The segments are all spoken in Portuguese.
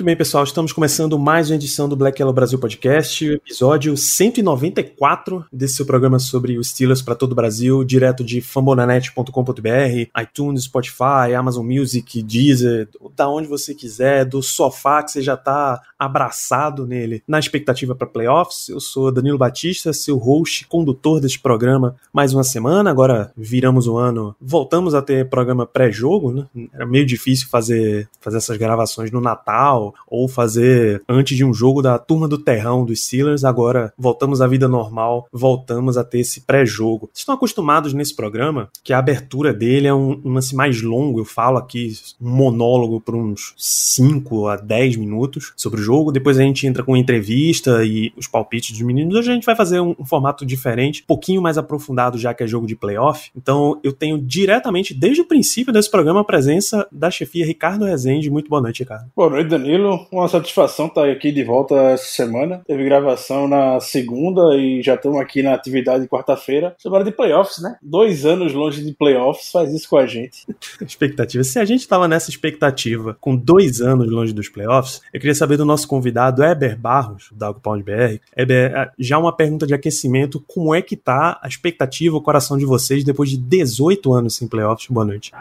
Muito bem, pessoal, estamos começando mais uma edição do Black Yellow Brasil Podcast, episódio 194 desse seu programa sobre os Steelers para todo o Brasil, direto de fambonanet.com.br, iTunes, Spotify, Amazon Music, Deezer, da onde você quiser, do sofá que você já está abraçado nele, na expectativa para playoffs. Eu sou Danilo Batista, seu host, condutor deste programa, mais uma semana. Agora viramos o ano, voltamos a ter programa pré-jogo, né? Era meio difícil fazer, fazer essas gravações no Natal ou fazer antes de um jogo da turma do terrão dos Steelers. Agora voltamos à vida normal, voltamos a ter esse pré-jogo. Vocês estão acostumados nesse programa que a abertura dele é um, um lance mais longo. Eu falo aqui um monólogo por uns 5 a 10 minutos sobre o jogo. Depois a gente entra com entrevista e os palpites dos meninos. Hoje a gente vai fazer um, um formato diferente, um pouquinho mais aprofundado, já que é jogo de playoff. Então eu tenho diretamente, desde o princípio desse programa, a presença da chefia Ricardo Rezende. Muito boa noite, Ricardo. Boa noite, Danilo. Danilo, uma satisfação estar aqui de volta essa semana. Teve gravação na segunda e já estamos aqui na atividade de quarta-feira. Semana de playoffs, né? Dois anos longe de playoffs faz isso com a gente. expectativa. Se a gente estava nessa expectativa com dois anos longe dos playoffs, eu queria saber do nosso convidado, Eber Barros, da Pound BR. Eber, já uma pergunta de aquecimento: como é que tá a expectativa, o coração de vocês depois de 18 anos sem playoffs? Boa noite.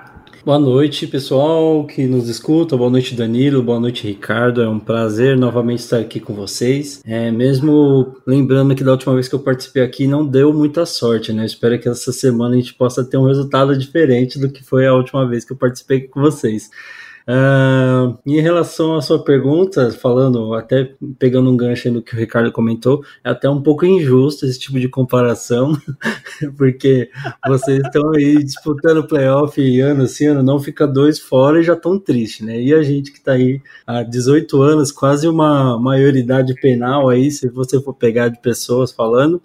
Boa noite, pessoal que nos escuta. Boa noite, Danilo. Boa noite, Ricardo. É um prazer novamente estar aqui com vocês. É, mesmo lembrando que da última vez que eu participei aqui não deu muita sorte, né? Eu espero que essa semana a gente possa ter um resultado diferente do que foi a última vez que eu participei com vocês. Uh, em relação à sua pergunta, falando, até pegando um gancho no que o Ricardo comentou, é até um pouco injusto esse tipo de comparação, porque vocês estão aí disputando playoff ano assim, ano não fica dois fora e já estão tristes, né? E a gente que está aí há 18 anos, quase uma maioridade penal aí, se você for pegar de pessoas falando.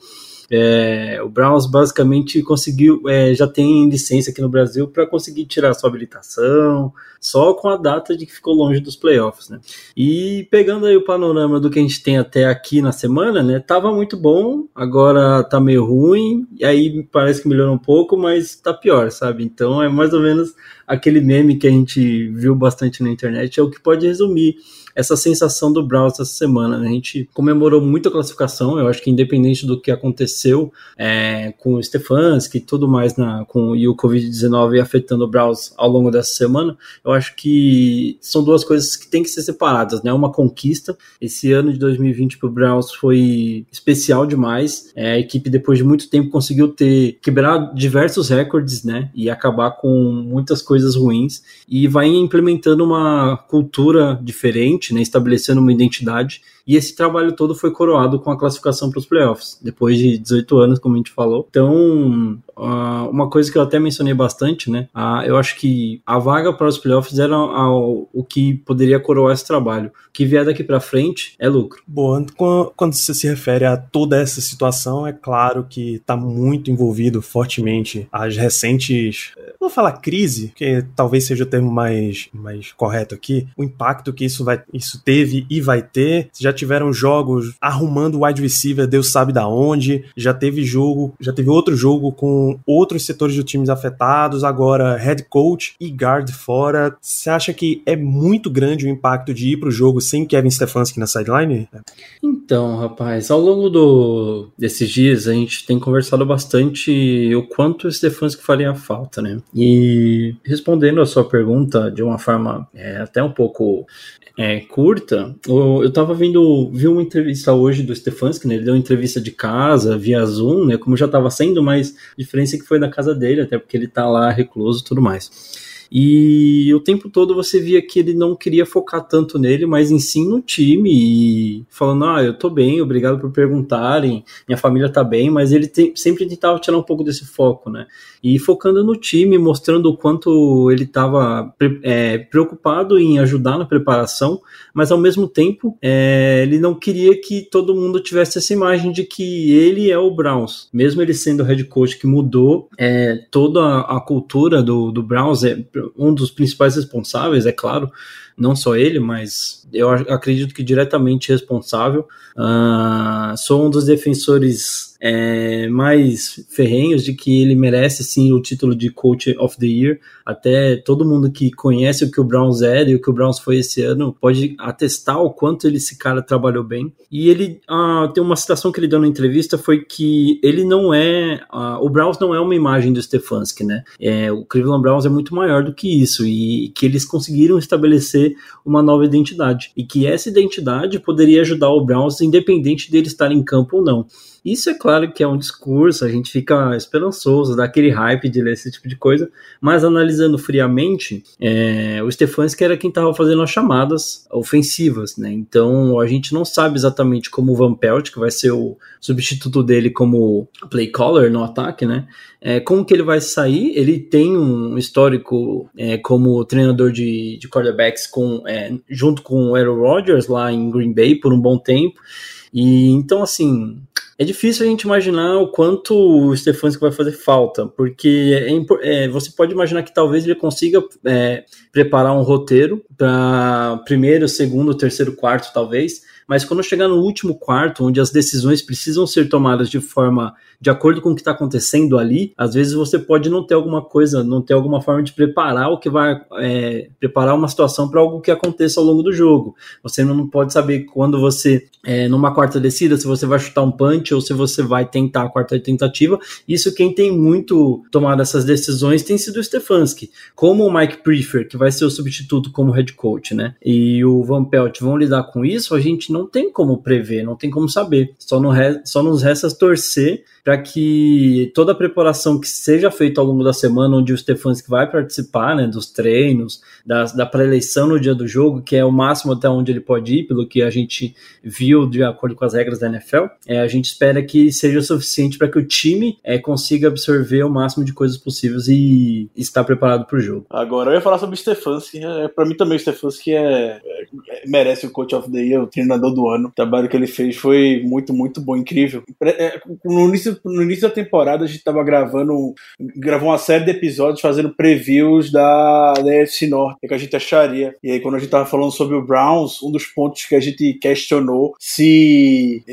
É, o Browns basicamente conseguiu, é, já tem licença aqui no Brasil para conseguir tirar sua habilitação, só com a data de que ficou longe dos playoffs, né? E pegando aí o panorama do que a gente tem até aqui na semana, né? Tava muito bom, agora tá meio ruim, e aí parece que melhorou um pouco, mas tá pior, sabe? Então é mais ou menos aquele meme que a gente viu bastante na internet, é o que pode resumir essa sensação do Browns essa semana. A gente comemorou muito a classificação, eu acho que independente do que aconteceu é, com o Stefanski e tudo mais na, com e o Covid-19 afetando o Browns ao longo dessa semana, eu acho que são duas coisas que têm que ser separadas, né? Uma conquista. Esse ano de 2020 para o Browns foi especial demais. É, a equipe, depois de muito tempo, conseguiu ter quebrar diversos recordes, né? E acabar com muitas coisas ruins. E vai implementando uma cultura diferente né, estabelecendo uma identidade e esse trabalho todo foi coroado com a classificação para os playoffs, depois de 18 anos, como a gente falou. Então, uma coisa que eu até mencionei bastante, né? eu acho que a vaga para os playoffs era o que poderia coroar esse trabalho. O que vier daqui para frente é lucro. Bom, quando você se refere a toda essa situação, é claro que está muito envolvido fortemente as recentes, vou falar crise, que talvez seja o termo mais, mais correto aqui, o impacto que isso, vai, isso teve e vai ter. Já tiveram jogos arrumando wide receiver, Deus sabe da onde. Já teve jogo, já teve outro jogo com outros setores do times afetados, agora head coach e guard fora. Você acha que é muito grande o impacto de ir pro jogo sem Kevin Stefanski na sideline? Então, rapaz, ao longo do, desses dias a gente tem conversado bastante o quanto o Stefanski faria falta, né? E respondendo a sua pergunta de uma forma é, até um pouco é, curta, eu, estava vendo, vi uma entrevista hoje do Stefanski, né? Ele deu uma entrevista de casa, via Zoom, né? Como já estava sendo, mas a diferença é que foi da casa dele, até porque ele está lá recluso e tudo mais. E o tempo todo você via que ele não queria focar tanto nele, mas em sim no time e falando: ah, eu tô bem, obrigado por perguntarem, minha família tá bem, mas ele tem, sempre tentava tirar um pouco desse foco, né? E focando no time, mostrando o quanto ele estava é, preocupado em ajudar na preparação, mas ao mesmo tempo é, ele não queria que todo mundo tivesse essa imagem de que ele é o Browns, mesmo ele sendo o head coach que mudou é, toda a, a cultura do, do Browns, é um dos principais responsáveis, é claro, não só ele, mas eu acredito que diretamente responsável. Uh, sou um dos defensores é, mais ferrenhos de que ele merece sim o título de Coach of the Year. Até todo mundo que conhece o que o Browns é e o que o Browns foi esse ano pode atestar o quanto ele, esse cara trabalhou bem. E ele uh, tem uma citação que ele deu na entrevista foi que ele não é uh, o Browns não é uma imagem do Stefanski, né? É, o Cleveland Browns é muito maior do que isso e que eles conseguiram estabelecer uma nova identidade e que essa identidade poderia ajudar o Browns independente dele estar em campo ou não. Isso é claro que é um discurso, a gente fica esperançoso, dá aquele hype de ler esse tipo de coisa, mas analisando friamente, é, o Stefanski era quem estava fazendo as chamadas ofensivas, né? Então a gente não sabe exatamente como o Van Pelt, que vai ser o substituto dele como play caller no ataque, né? É, como que ele vai sair? Ele tem um histórico é, como treinador de, de quarterbacks com, é, junto com o Aaron Rodgers lá em Green Bay por um bom tempo. E então, assim, é difícil a gente imaginar o quanto o Stefanski vai fazer falta, porque é, é, você pode imaginar que talvez ele consiga é, preparar um roteiro para primeiro, segundo, terceiro, quarto, talvez, mas quando chegar no último quarto, onde as decisões precisam ser tomadas de forma de acordo com o que está acontecendo ali, às vezes você pode não ter alguma coisa, não ter alguma forma de preparar o que vai é, preparar uma situação para algo que aconteça ao longo do jogo. Você não pode saber quando você, é, numa quarta descida, se você vai chutar um punch ou se você vai tentar a quarta tentativa. Isso quem tem muito tomado essas decisões tem sido o Stefanski. Como o Mike Prefer, que vai ser o substituto como head coach, né? E o Van Pelt vão lidar com isso, a gente não tem como prever, não tem como saber. Só, no só nos resta torcer para que toda a preparação que seja feita ao longo da semana, onde o Stefanski vai participar né, dos treinos, da, da pré-eleição no dia do jogo, que é o máximo até onde ele pode ir, pelo que a gente viu de acordo com as regras da NFL, é, a gente espera que seja suficiente para que o time é, consiga absorver o máximo de coisas possíveis e estar preparado para o jogo. Agora eu ia falar sobre o Stefanski. É, para mim também o Stefanski é, é, merece o Coach of the Year, o treinador do ano. O trabalho que ele fez foi muito, muito bom, incrível. É, no início no início da temporada a gente tava gravando, gravou uma série de episódios fazendo previews da, da EFC Norte, que a gente acharia. E aí quando a gente tava falando sobre o Browns, um dos pontos que a gente questionou se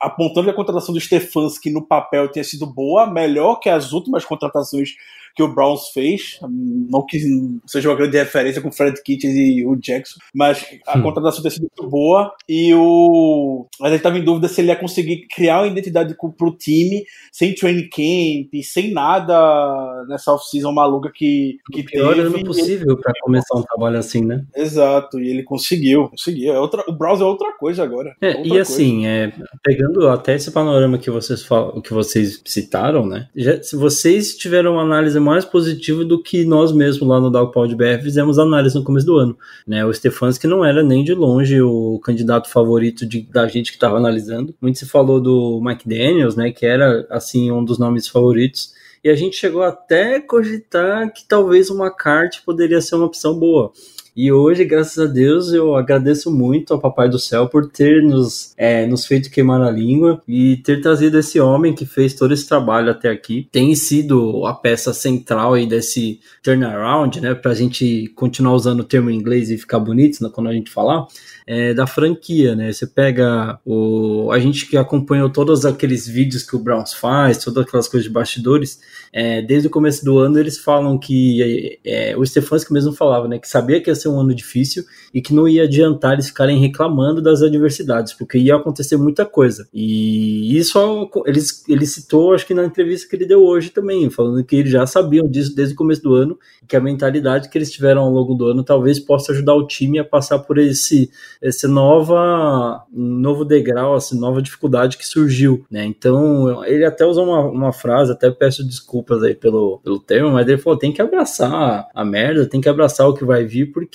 apontando que a contratação do Stefanski no papel tinha sido boa, melhor que as últimas contratações que o Browns fez. Não que seja uma grande referência com o Fred Kitchens e o Jackson, mas a hum. contratação tem sido muito boa e o. A gente estava em dúvida se ele ia conseguir criar uma identidade para o time sem training camp, sem nada nessa off-season maluca que, que o pior teve. ano possível para começar um trabalho assim, né? Exato, e ele conseguiu, conseguiu. É outra, o Browns é outra coisa agora. É, outra e assim, é, pegando até esse panorama que vocês, que vocês citaram, né? Já, se vocês tiveram uma análise mais positiva do que nós mesmos lá no Dogpound BR fizemos análise no começo do ano, né? O Stefanski não era nem de longe o candidato favorito de, da gente que estava analisando. Muito se falou do Mike Daniels, né? Que era assim um dos nomes favoritos e a gente chegou até a cogitar que talvez uma McCarthy poderia ser uma opção boa. E hoje, graças a Deus, eu agradeço muito ao Papai do Céu por ter nos, é, nos feito queimar a língua e ter trazido esse homem que fez todo esse trabalho até aqui. Tem sido a peça central aí desse turnaround, né? Pra gente continuar usando o termo em inglês e ficar bonito né, quando a gente falar é, da franquia, né? Você pega o. A gente que acompanhou todos aqueles vídeos que o Browns faz, todas aquelas coisas de bastidores, é, desde o começo do ano eles falam que é, o Stefanski mesmo falava, né? Que sabia que ia ser um ano difícil e que não ia adiantar eles ficarem reclamando das adversidades, porque ia acontecer muita coisa. E isso ele, ele citou, acho que na entrevista que ele deu hoje também, falando que eles já sabiam disso desde o começo do ano, que a mentalidade que eles tiveram ao longo do ano talvez possa ajudar o time a passar por esse, esse nova, novo degrau, essa nova dificuldade que surgiu, né? Então, ele até usou uma, uma frase, até peço desculpas aí pelo, pelo termo, mas ele falou: tem que abraçar a merda, tem que abraçar o que vai vir, porque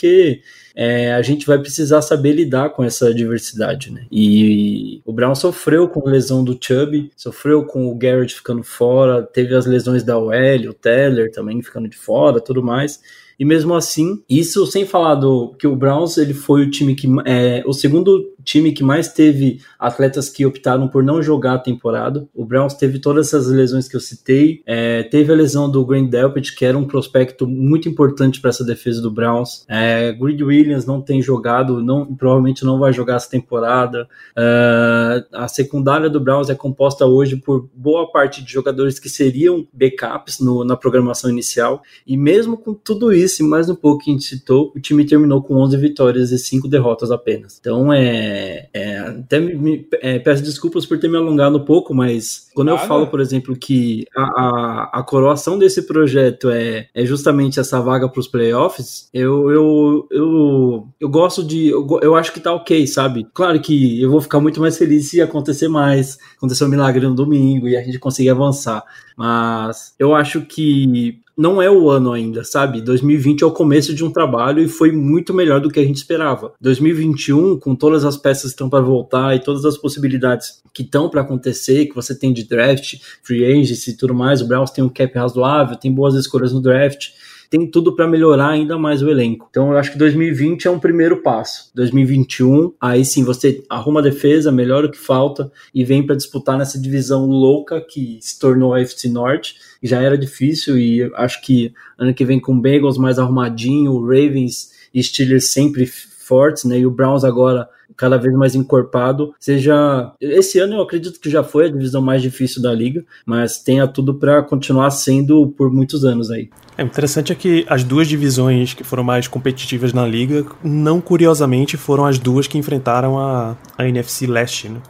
é, a gente vai precisar saber lidar com essa diversidade, né? E o Brown sofreu com a lesão do Chubb, sofreu com o Garrett ficando fora, teve as lesões da OL, o Teller também ficando de fora, tudo mais. E mesmo assim, isso sem falar do que o Browns ele foi o time que é o segundo time que mais teve atletas que optaram por não jogar a temporada. O Browns teve todas essas lesões que eu citei. É, teve a lesão do Grant Delpit, que era um prospecto muito importante para essa defesa do Browns. É, Grid Williams não tem jogado, não, provavelmente não vai jogar essa temporada. É, a secundária do Browns é composta hoje por boa parte de jogadores que seriam backups no, na programação inicial. E mesmo com tudo isso, e mais um pouco que a gente citou, o time terminou com 11 vitórias e 5 derrotas apenas. Então é é, é, até me, é, peço desculpas por ter me alongado um pouco, mas quando eu falo, por exemplo, que a, a, a coroação desse projeto é, é justamente essa vaga para os playoffs, eu, eu, eu, eu gosto de. Eu, eu acho que tá ok, sabe? Claro que eu vou ficar muito mais feliz se acontecer mais, acontecer um milagre no domingo e a gente conseguir avançar. Mas eu acho que não é o ano ainda, sabe? 2020 é o começo de um trabalho e foi muito melhor do que a gente esperava. 2021, com todas as peças que estão para voltar e todas as possibilidades que estão para acontecer, que você tem de draft, free agency e tudo mais, o Browns tem um cap razoável, tem boas escolhas no draft tem tudo para melhorar ainda mais o elenco. Então eu acho que 2020 é um primeiro passo. 2021, aí sim você arruma a defesa, melhora o que falta e vem para disputar nessa divisão louca que se tornou a FC Norte. Já era difícil e acho que ano que vem com Bengals mais arrumadinho, Ravens e Steelers sempre fortes, né? E o Browns agora cada vez mais encorpado. Seja esse ano eu acredito que já foi a divisão mais difícil da liga, mas tenha tudo para continuar sendo por muitos anos aí. É interessante é que as duas divisões que foram mais competitivas na liga, não curiosamente, foram as duas que enfrentaram a, a NFC Leste. Né?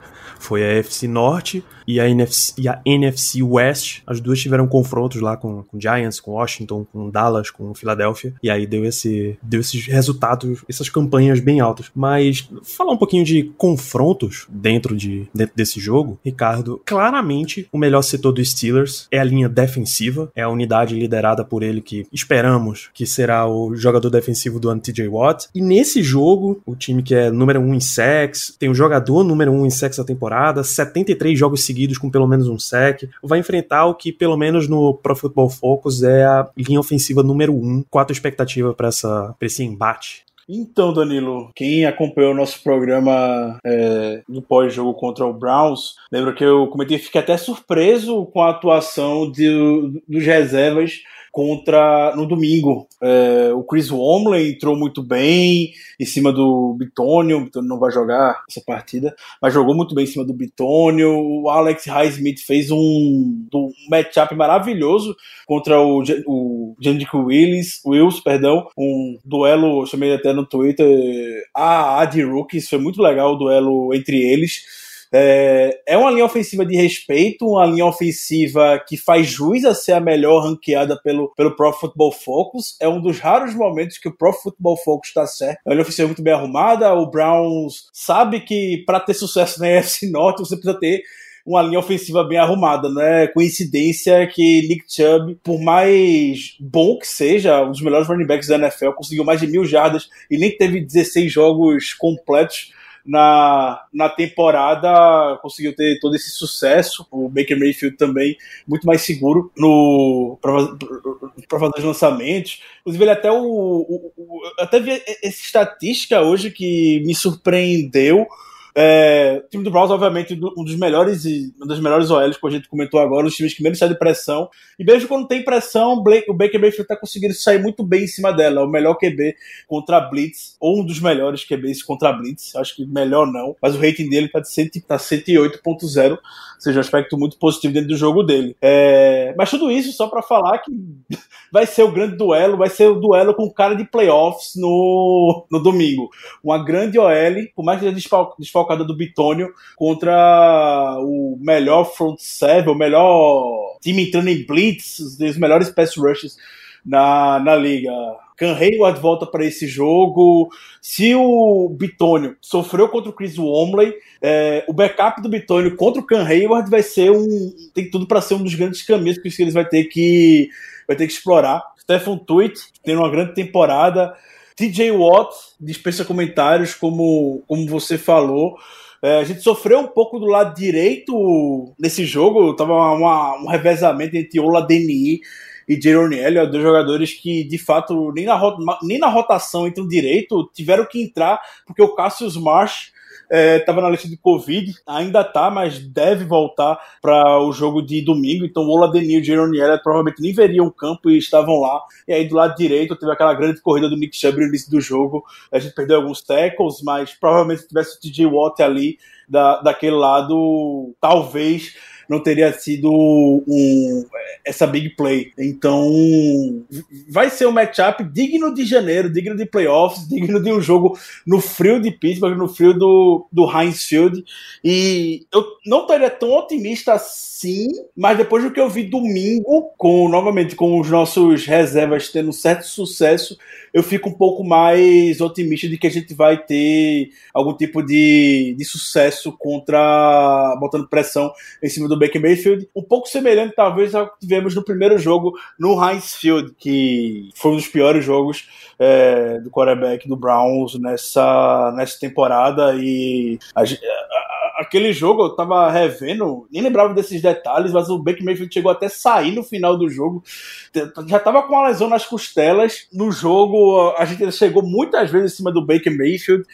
Foi a FC Norte e a NFC, e a NFC West. As duas tiveram confrontos lá com, com Giants, com Washington, com Dallas, com Filadélfia. E aí deu, esse, deu esses resultados, essas campanhas bem altas. Mas falar um pouquinho de confrontos dentro, de, dentro desse jogo, Ricardo, claramente o melhor setor dos Steelers é a linha defensiva, é a unidade liderada por ele que esperamos que será o jogador defensivo do ano TJ Watt. E nesse jogo, o time que é número 1 um em sacks, tem o jogador número 1 um em sacks da temporada, 73 jogos seguidos com pelo menos um sec, vai enfrentar o que, pelo menos no Pro Football Focus, é a linha ofensiva número um. Qual a tua expectativa para esse embate? Então, Danilo, quem acompanhou o nosso programa é, do pós-jogo contra o Browns, lembra que eu comentei, fiquei até surpreso com a atuação de, dos reservas contra no domingo. É, o Chris Womley entrou muito bem em cima do Bitônio. O Bitônio não vai jogar essa partida, mas jogou muito bem em cima do Bitônio. O Alex Highsmith fez um, um matchup maravilhoso contra o, o Jandico Willis, Wills, perdão, um duelo, chamei até no Twitter, a Ad Rookies, foi muito legal o duelo entre eles. É, é uma linha ofensiva de respeito, uma linha ofensiva que faz jus a ser a melhor ranqueada pelo, pelo Pro Football Focus. É um dos raros momentos que o Pro Football Focus está certo. É uma linha ofensiva muito bem arrumada. O Browns sabe que para ter sucesso na NFC Norte você precisa ter uma linha ofensiva bem arrumada, não é coincidência que Nick Chubb, por mais bom que seja, um dos melhores running backs da NFL, conseguiu mais de mil jardas e nem teve 16 jogos completos na, na temporada conseguiu ter todo esse sucesso. O Baker Mayfield também muito mais seguro no para fazer os lançamentos. Inclusive, ele até o, o, o até vi essa estatística hoje que me surpreendeu. É, o time do Browns, obviamente, um dos melhores e uma das melhores OLs que a gente comentou agora, os times que menos saem de pressão. E mesmo quando tem pressão, o Baker Mayfield está conseguindo sair muito bem em cima dela. É o melhor QB contra Blitz, ou um dos melhores QBs contra Blitz. Acho que melhor não, mas o rating dele está de tá 108.0, ou seja, um aspecto muito positivo dentro do jogo dele. É, mas tudo isso só para falar que vai ser o grande duelo, vai ser o duelo com cara de playoffs no, no domingo. Uma grande OL, por mais que seja desfalcada do Bitônio, contra o melhor front seven, o melhor time entrando em blitz, os melhores pass rushes na, na liga. Can Hayward volta para esse jogo. Se o Bitônio sofreu contra o Chris Womley, é, o backup do Bitônio contra o Can Hayward vai ser um. tem tudo para ser um dos grandes caminhos que eles vai ter que, vai ter que explorar. Stephen Tweet tendo uma grande temporada. TJ Watt dispensa comentários, como, como você falou. É, a gente sofreu um pouco do lado direito nesse jogo. Tava uma, um revezamento entre Ola Deni e Jaron Elliott, dois jogadores que, de fato, nem na, nem na rotação entram direito, tiveram que entrar, porque o Cassius Marsh estava é, na lista de Covid, ainda tá, mas deve voltar para o jogo de domingo. Então, o Oladenil e Jaron Elliott provavelmente nem veriam o campo e estavam lá. E aí, do lado direito, teve aquela grande corrida do Nick Chubb no início do jogo. A gente perdeu alguns tackles, mas provavelmente se tivesse o TJ Watt ali da, daquele lado, talvez não teria sido um, essa big play. Então, vai ser um matchup digno de janeiro, digno de playoffs, digno de um jogo no frio de Pittsburgh, no frio do, do Heinz Field. E eu não estaria tão otimista assim, mas depois do que eu vi domingo, com novamente com os nossos reservas tendo certo sucesso, eu fico um pouco mais otimista de que a gente vai ter algum tipo de, de sucesso contra botando pressão em cima do Baker Mayfield, um pouco semelhante talvez ao que tivemos no primeiro jogo no Heinz Field, que foi um dos piores jogos é, do quarterback do Browns nessa, nessa temporada. E a, a, aquele jogo eu tava revendo, nem lembrava desses detalhes, mas o Baker Mayfield chegou até sair no final do jogo, já tava com uma lesão nas costelas, no jogo a gente chegou muitas vezes em cima do Baker Mayfield,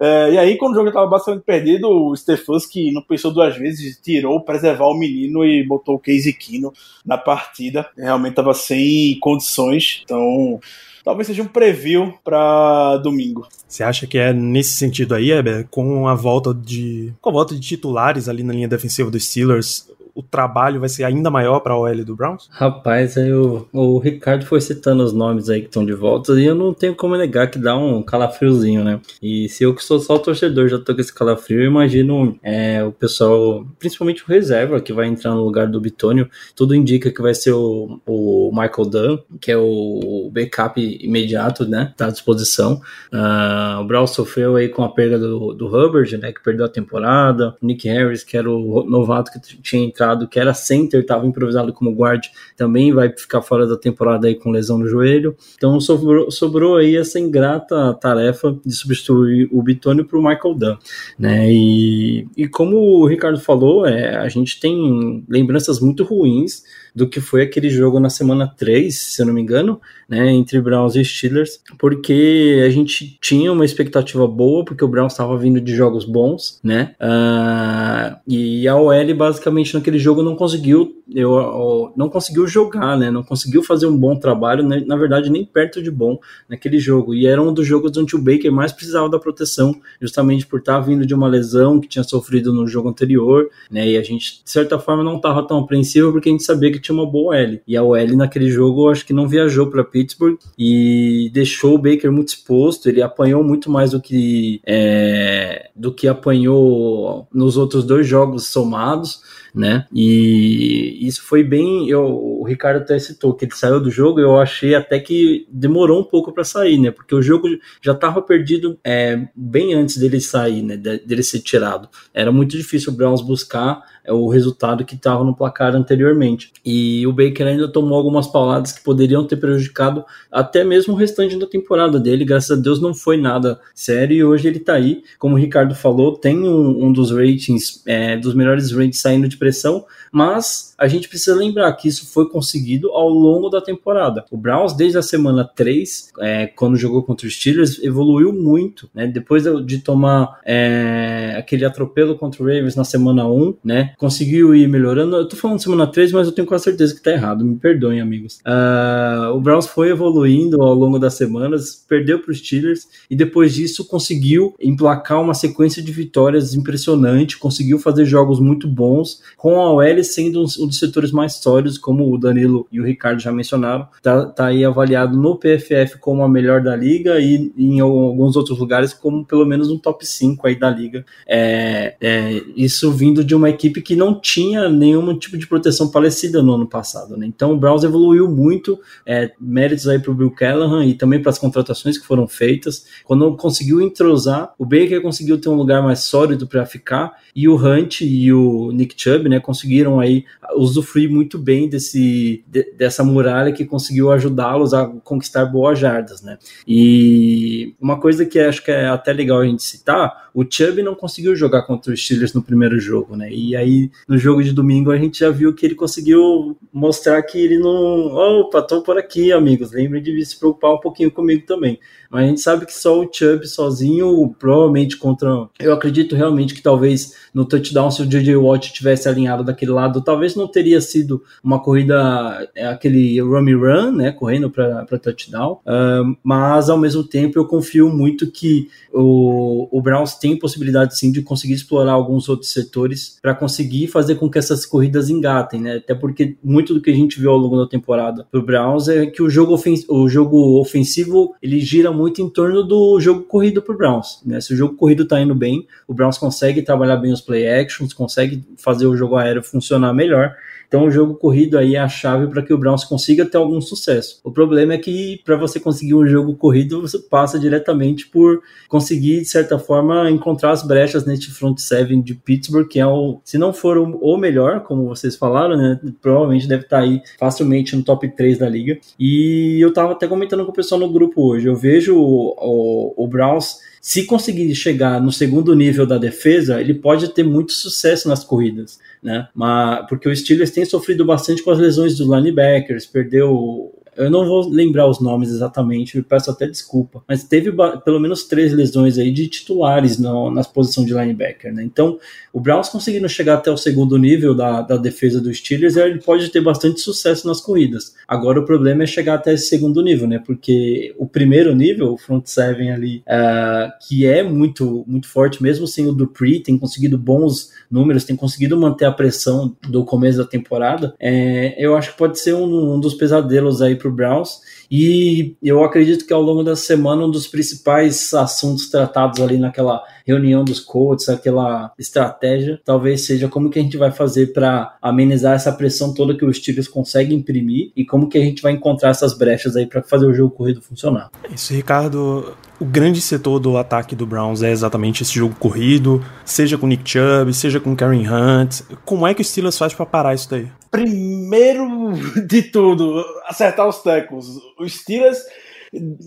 é, e aí, quando o jogo estava bastante perdido, o Stefanski não pensou duas vezes, tirou preservar o menino e botou o Casey Kino na partida. Realmente estava sem condições, então talvez seja um preview para domingo. Você acha que é nesse sentido aí, Heber, com a volta de com a volta de titulares ali na linha defensiva dos Steelers, o trabalho vai ser ainda maior para a OL do Browns? Rapaz, aí o, o Ricardo foi citando os nomes aí que estão de volta e eu não tenho como negar que dá um calafriozinho, né? E se eu que sou só torcedor já tô com esse calafrio, eu imagino é, o pessoal, principalmente o reserva que vai entrar no lugar do Bitônio, tudo indica que vai ser o, o Michael Dunn, que é o backup imediato, né? Tá à disposição. Uh, o Browns sofreu aí com a perda do, do Hubbard, né? Que perdeu a temporada. O Nick Harris, que era o novato que tinha entrado que era center, estava improvisado como guard, também vai ficar fora da temporada aí com lesão no joelho. Então sobrou, sobrou aí essa ingrata tarefa de substituir o Bitônio para o Michael Dunn, né? E, e como o Ricardo falou, é, a gente tem lembranças muito ruins do que foi aquele jogo na semana 3, se eu não me engano, né, entre Browns e Steelers, porque a gente tinha uma expectativa boa, porque o Browns estava vindo de jogos bons, né, uh, e a OL basicamente naquele jogo não conseguiu, eu, eu, não conseguiu jogar, né, não conseguiu fazer um bom trabalho, né, na verdade nem perto de bom naquele jogo, e era um dos jogos onde o Baker mais precisava da proteção, justamente por estar vindo de uma lesão que tinha sofrido no jogo anterior, né, e a gente de certa forma não estava tão apreensivo porque a gente sabia que tinha uma boa OL. E a OL naquele jogo acho que não viajou para Pittsburgh e deixou o Baker muito exposto. Ele apanhou muito mais do que é, do que apanhou nos outros dois jogos somados né? E isso foi bem. Eu, o Ricardo até citou que ele saiu do jogo, eu achei até que demorou um pouco para sair, né? Porque o jogo já estava perdido é, bem antes dele sair, né? Dele ser tirado. Era muito difícil o Browns buscar é, o resultado que estava no placar anteriormente. E o Baker ainda tomou algumas pauladas que poderiam ter prejudicado até mesmo o restante da temporada dele. Graças a Deus não foi nada sério e hoje ele está aí. Como o Ricardo falou, tem um, um dos ratings, é, dos melhores ratings saindo de pressão, mas a gente precisa lembrar que isso foi conseguido ao longo da temporada. O Browns, desde a semana 3, é, quando jogou contra os Steelers, evoluiu muito, né? Depois de tomar é, aquele atropelo contra o Ravens na semana 1, né? Conseguiu ir melhorando. Eu tô falando semana 3, mas eu tenho quase certeza que tá errado. Me perdoem, amigos. Uh, o Browns foi evoluindo ao longo das semanas, perdeu para os Steelers e depois disso conseguiu emplacar uma sequência de vitórias impressionante, conseguiu fazer jogos muito bons, com a OL sendo um dos setores mais sólidos, como o Danilo e o Ricardo já mencionaram. Tá, tá aí avaliado no PFF como a melhor da liga e em alguns outros lugares como pelo menos um top 5 aí da liga. É, é, isso vindo de uma equipe que não tinha nenhum tipo de proteção parecida no ano passado. Né? Então o Browns evoluiu muito, é, méritos aí para o Bill Callahan e também para as contratações que foram feitas. Quando conseguiu entrosar, o Baker conseguiu ter um lugar mais sólido para ficar e o Hunt e o Nick Chubb né, conseguiram aí usufruir muito bem desse, de, dessa muralha que conseguiu ajudá-los a conquistar boas jardas. Né? E uma coisa que acho que é até legal a gente citar, o Chubb não conseguiu jogar contra os Steelers no primeiro jogo, né? E aí no jogo de domingo a gente já viu que ele conseguiu mostrar que ele não, opa, tô por aqui, amigos. Lembrem de se preocupar um pouquinho comigo também. Mas a gente sabe que só o Chubb sozinho, provavelmente contra. Eu acredito realmente que talvez no touchdown, se o JJ Watt tivesse alinhado daquele lado, talvez não teria sido uma corrida, é, aquele rummy run, né? Correndo para touchdown. Uh, mas ao mesmo tempo eu confio muito que o, o Browns tem possibilidade sim de conseguir explorar alguns outros setores para conseguir fazer com que essas corridas engatem, né? Até porque muito do que a gente viu ao longo da temporada pro Browns é que o jogo, o jogo ofensivo ele gira muito muito em torno do jogo corrido para o Browns. Né? Se o jogo corrido está indo bem, o Browns consegue trabalhar bem os play actions, consegue fazer o jogo aéreo funcionar melhor. Então, o jogo corrido aí é a chave para que o Browns consiga ter algum sucesso. O problema é que para você conseguir um jogo corrido, você passa diretamente por conseguir, de certa forma, encontrar as brechas neste front seven de Pittsburgh, que é o, se não for o, melhor, como vocês falaram, né? Provavelmente deve estar tá aí facilmente no top 3 da liga. E eu estava até comentando com o pessoal no grupo hoje. Eu vejo o, o, o Browns se conseguir chegar no segundo nível da defesa, ele pode ter muito sucesso nas corridas né? Mas, porque o Steelers tem sofrido bastante com as lesões dos linebackers, perdeu eu não vou lembrar os nomes exatamente, peço até desculpa, mas teve pelo menos três lesões aí de titulares no, nas posições de linebacker, né? Então, o Browns conseguindo chegar até o segundo nível da, da defesa dos Steelers, ele pode ter bastante sucesso nas corridas. Agora, o problema é chegar até esse segundo nível, né? Porque o primeiro nível, o front seven ali, uh, que é muito, muito forte, mesmo sem o Dupree, tem conseguido bons números, tem conseguido manter a pressão do começo da temporada, é, eu acho que pode ser um, um dos pesadelos aí para o Browns. E eu acredito que ao longo da semana, um dos principais assuntos tratados ali naquela reunião dos coaches, aquela estratégia, talvez seja como que a gente vai fazer para amenizar essa pressão toda que os Steelers conseguem imprimir e como que a gente vai encontrar essas brechas aí para fazer o jogo corrido funcionar. Isso, Ricardo. O grande setor do ataque do Browns é exatamente esse jogo corrido, seja com Nick Chubb, seja com Karen Hunt. Como é que o Steelers faz para parar isso daí? Primeiro de tudo, acertar os tackles. Os Steelers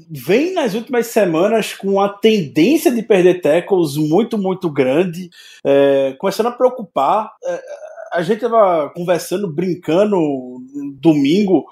vem nas últimas semanas com a tendência de perder tackles muito, muito grande, é, começando a preocupar. É, a gente estava conversando, brincando domingo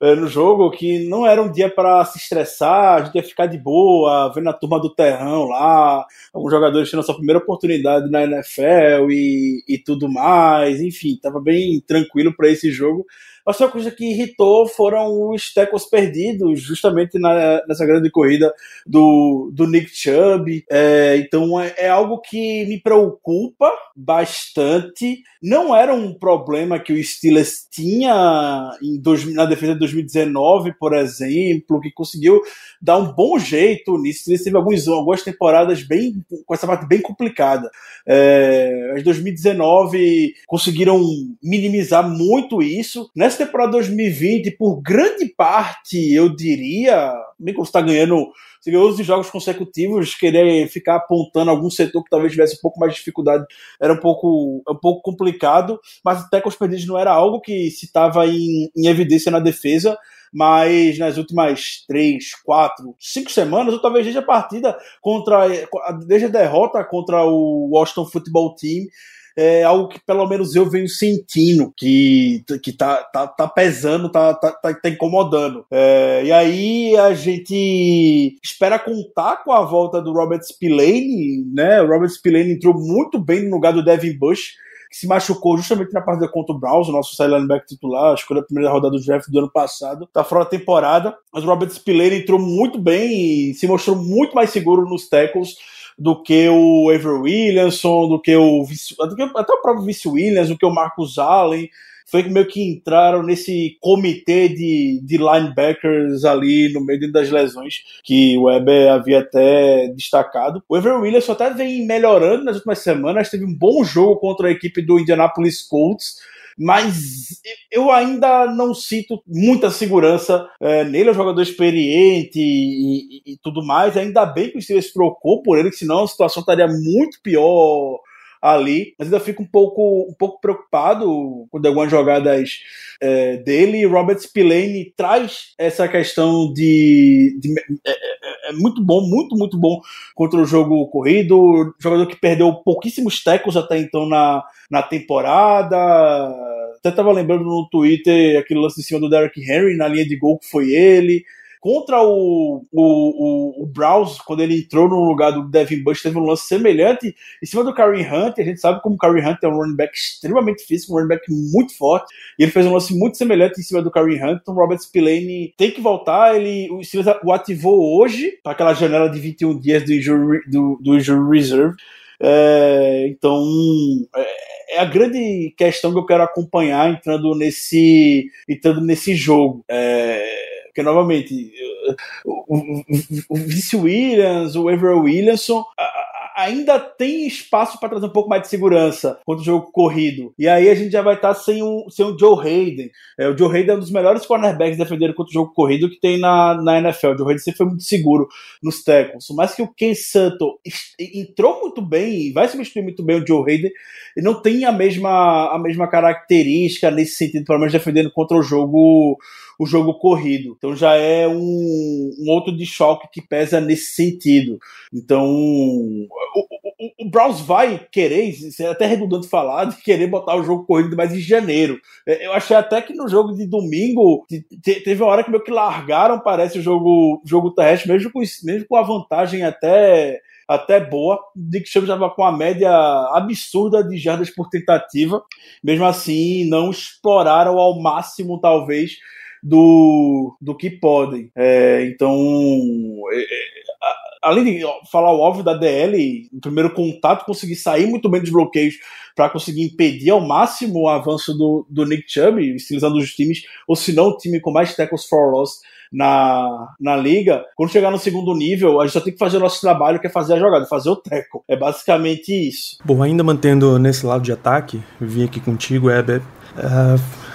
no jogo que não era um dia para se estressar, a gente ia ficar de boa, vendo a turma do terrão lá, alguns jogadores tendo a sua primeira oportunidade na NFL e, e tudo mais, enfim, estava bem tranquilo para esse jogo. Mas uma coisa que irritou foram os tackles perdidos, justamente na, nessa grande corrida do, do Nick Chubb. É, então é, é, algo que me preocupa bastante. Não era um problema que o Steelers tinha dois, na defesa de 2019, por exemplo, que conseguiu dar um bom jeito nisso. Ele teve alguns, algumas temporadas bem com essa parte bem complicada. É, as 2019 conseguiram minimizar muito isso. Nessa temporada 2020, por grande parte, eu diria, bem como está ganhando se ganhou 11 jogos consecutivos, querer ficar apontando algum setor que talvez tivesse um pouco mais de dificuldade era um pouco, um pouco complicado, mas até com os perdidos não era algo que se estava em, em evidência na defesa mas nas últimas três, quatro, cinco semanas, ou talvez desde a partida contra, desde a derrota contra o Washington Football Team, é algo que pelo menos eu venho sentindo que, que tá, tá, tá pesando, tá, tá, tá, tá incomodando. É, e aí a gente espera contar com a volta do Robert Spillane, né? O Robert Spillane entrou muito bem no lugar do Devin Bush que se machucou justamente na partida contra o Browns, o nosso side linebacker titular, escolha a primeira rodada do draft do ano passado, tá fora da temporada, mas o Robert Spillane entrou muito bem e se mostrou muito mais seguro nos tackles do que o Avery Williamson, do que o, do que, até o próprio Vice Williams, do que o Marcus Allen, foi que meio que entraram nesse comitê de, de linebackers ali no meio das lesões que o Weber havia até destacado. O Ever Williams até vem melhorando nas últimas semanas, teve um bom jogo contra a equipe do Indianapolis Colts mas eu ainda não sinto muita segurança é, nele, é um jogador experiente e, e, e, tudo mais. Ainda bem que o Steelers trocou por ele, senão a situação estaria muito pior ali, mas ainda fico um pouco, um pouco preocupado com algumas jogadas é, dele. Robert Spillane traz essa questão de, de é, é, é, muito bom, muito, muito bom contra o jogo corrido. Jogador que perdeu pouquíssimos tecos até então na, na temporada. Até estava lembrando no Twitter aquele lance em cima do Derrick Henry na linha de gol que foi ele. Contra o, o, o, o Browns, quando ele entrou no lugar do Devin Bush, teve um lance semelhante em cima do Kareem Hunt. A gente sabe como o Kareem Hunt é um running back extremamente físico, um running back muito forte. E ele fez um lance muito semelhante em cima do Kareem Hunt. Então, Robert Spillane tem que voltar. Ele, o o ativou hoje, para aquela janela de 21 dias do injury, do, do injury reserve. É, então, é, é, a grande questão que eu quero acompanhar entrando nesse, entrando nesse jogo. É, porque, novamente, o, o, o Vince Williams, o Everett Williamson, ainda tem espaço para trazer um pouco mais de segurança contra o jogo corrido. E aí a gente já vai estar tá sem, um, sem o Joe Hayden. É, o Joe Hayden é um dos melhores cornerbacks defendendo contra o jogo corrido que tem na, na NFL. O Joe Hayden sempre foi muito seguro nos tackles. Mas que o Ken Sutton entrou muito bem e vai substituir muito bem o Joe Hayden, e não tem a mesma, a mesma característica nesse sentido, pelo menos defendendo contra o jogo o jogo corrido. Então já é um, um outro de choque que pesa nesse sentido. Então o, o, o Browns vai querer, isso é até redundante falar, de querer botar o jogo corrido mais em janeiro. É, eu achei até que no jogo de domingo teve uma hora que meio que largaram, parece, o jogo, jogo terrestre, mesmo com, mesmo com a vantagem até até boa. Dick Chubb estava com uma média absurda de jardas por tentativa. Mesmo assim, não exploraram ao máximo, talvez, do, do que podem. É, então, é, é, além de falar o óbvio da DL, no primeiro contato, conseguir sair muito bem dos bloqueios para conseguir impedir ao máximo o avanço do, do Nick Chubb, estilizando os times, ou se não, o time com mais tackles for loss na, na liga. Quando chegar no segundo nível, a gente só tem que fazer o nosso trabalho, que é fazer a jogada, fazer o teco. É basicamente isso. Bom, ainda mantendo nesse lado de ataque, vim aqui contigo, Heber. Uh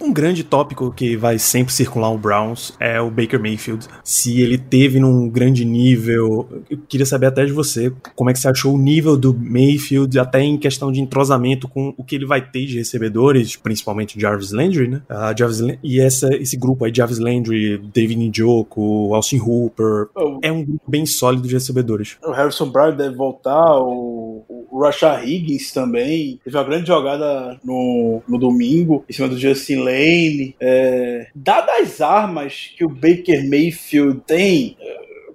um grande tópico que vai sempre circular o Browns é o Baker Mayfield. Se ele teve num grande nível, eu queria saber até de você como é que você achou o nível do Mayfield, até em questão de entrosamento com o que ele vai ter de recebedores, principalmente Jarvis Landry, né? Uh, Jarvis, e essa, esse grupo aí, Jarvis Landry, David Njoku, Austin Hooper, oh. é um grupo bem sólido de recebedores. O Harrison Brown deve voltar, o, o Rashad Higgins também, teve uma grande jogada no, no domingo, em cima do Justin Lane. É, dadas as armas que o Baker Mayfield tem,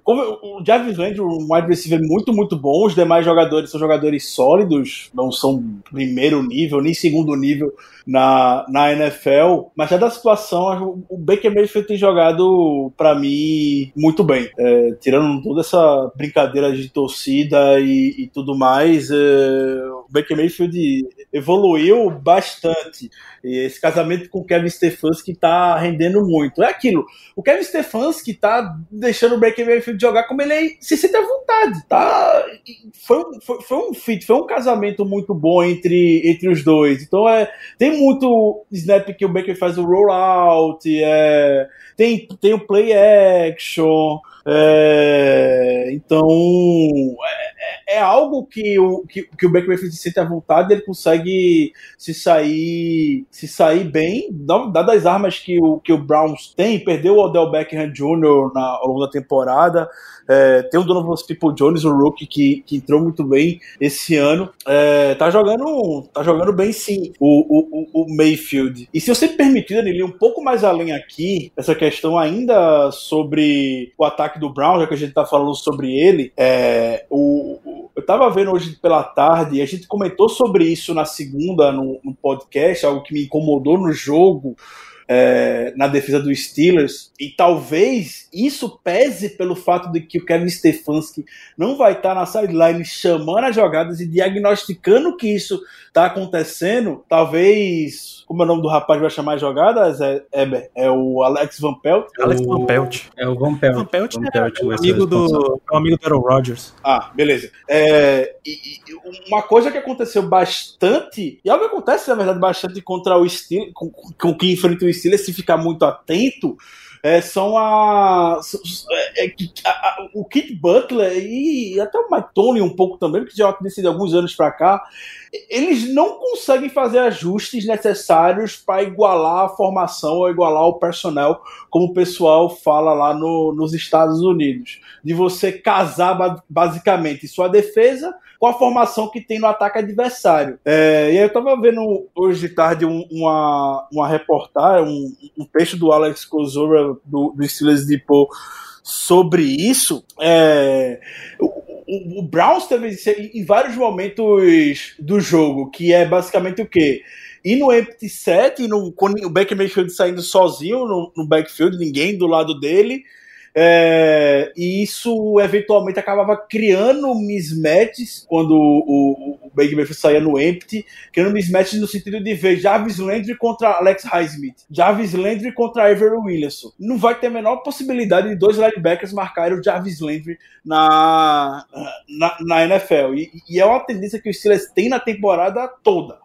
como o Jarvis Landry, um wide receiver muito, muito bom. Os demais jogadores são jogadores sólidos, não são primeiro nível, nem segundo nível na, na NFL. Mas já da situação, o Baker Mayfield tem jogado, para mim, muito bem. É, tirando toda essa brincadeira de torcida e, e tudo mais, é, o Baker Mayfield evoluiu bastante. E esse casamento com o Kevin Stefanski tá rendendo muito. É aquilo. O Kevin Stefanski tá deixando o Baker Mayfield jogar como ele se sente à vontade. Tá? Foi, foi, foi um fit, foi um casamento muito bom entre, entre os dois. Então é, tem muito snap que o Baker faz o rollout, é, tem, tem o play action. É, então, é, é, é algo que o, que, que o Baker Mayfield se sente à vontade, ele consegue se sair se sair bem, dadas as armas que o, que o Browns tem, perdeu o Odell Beckham Jr. Na, ao longo da temporada, é, tem o Donovan People Jones, o rookie, que, que entrou muito bem esse ano. É, tá jogando tá jogando bem sim o, o, o Mayfield. E se você permitir, Danilo, um pouco mais além aqui, essa questão ainda sobre o ataque do Brown, já que a gente tá falando sobre ele, é, o, eu tava vendo hoje pela tarde, e a gente comentou sobre isso na segunda no, no podcast, algo que me incomodou no jogo é, na defesa dos Steelers. E talvez isso pese pelo fato de que o Kevin Stefanski não vai estar na sideline chamando as jogadas e diagnosticando que isso está acontecendo. Talvez como é o nome do rapaz que vai chamar as jogadas, é, é, é o Alex Van Pelt. Alex Van Pelt. É o Van Pelt. Van Pelt, Van Pelt é, é, amigo do, é um amigo do Aaron Rodgers. Ah, beleza. É, e, e uma coisa que aconteceu bastante, e algo que acontece, na verdade, bastante contra o Steelers, com, com que enfrenta o Steelers, se ficar muito atento, é, são a, é, é, a, a, o Kit Butler e até o Mike Tony um pouco também, que já tem alguns anos para cá, eles não conseguem fazer ajustes necessários para igualar a formação ou igualar o personnel, como o pessoal fala lá no, nos Estados Unidos. De você casar basicamente sua defesa com a formação que tem no ataque adversário. É, e eu estava vendo hoje de tarde um, uma, uma reportagem, um, um, texto do Alex Kozora do, do Steelers Depot sobre isso. É, o, o Browns teve em vários momentos do jogo, que é basicamente o quê? E no empty set, no, com o Baker Mayfield saindo sozinho no, no backfield, ninguém do lado dele, é, e isso eventualmente acabava criando mismatches quando o, o, o Baker Mayfield saía no empty, criando mismatches no sentido de ver Jarvis Landry contra Alex Highsmith, Jarvis Landry contra Avery Williamson. Não vai ter a menor possibilidade de dois linebackers marcarem o Jarvis Landry na, na, na NFL. E, e, é uma tendência que os Steelers têm na temporada toda.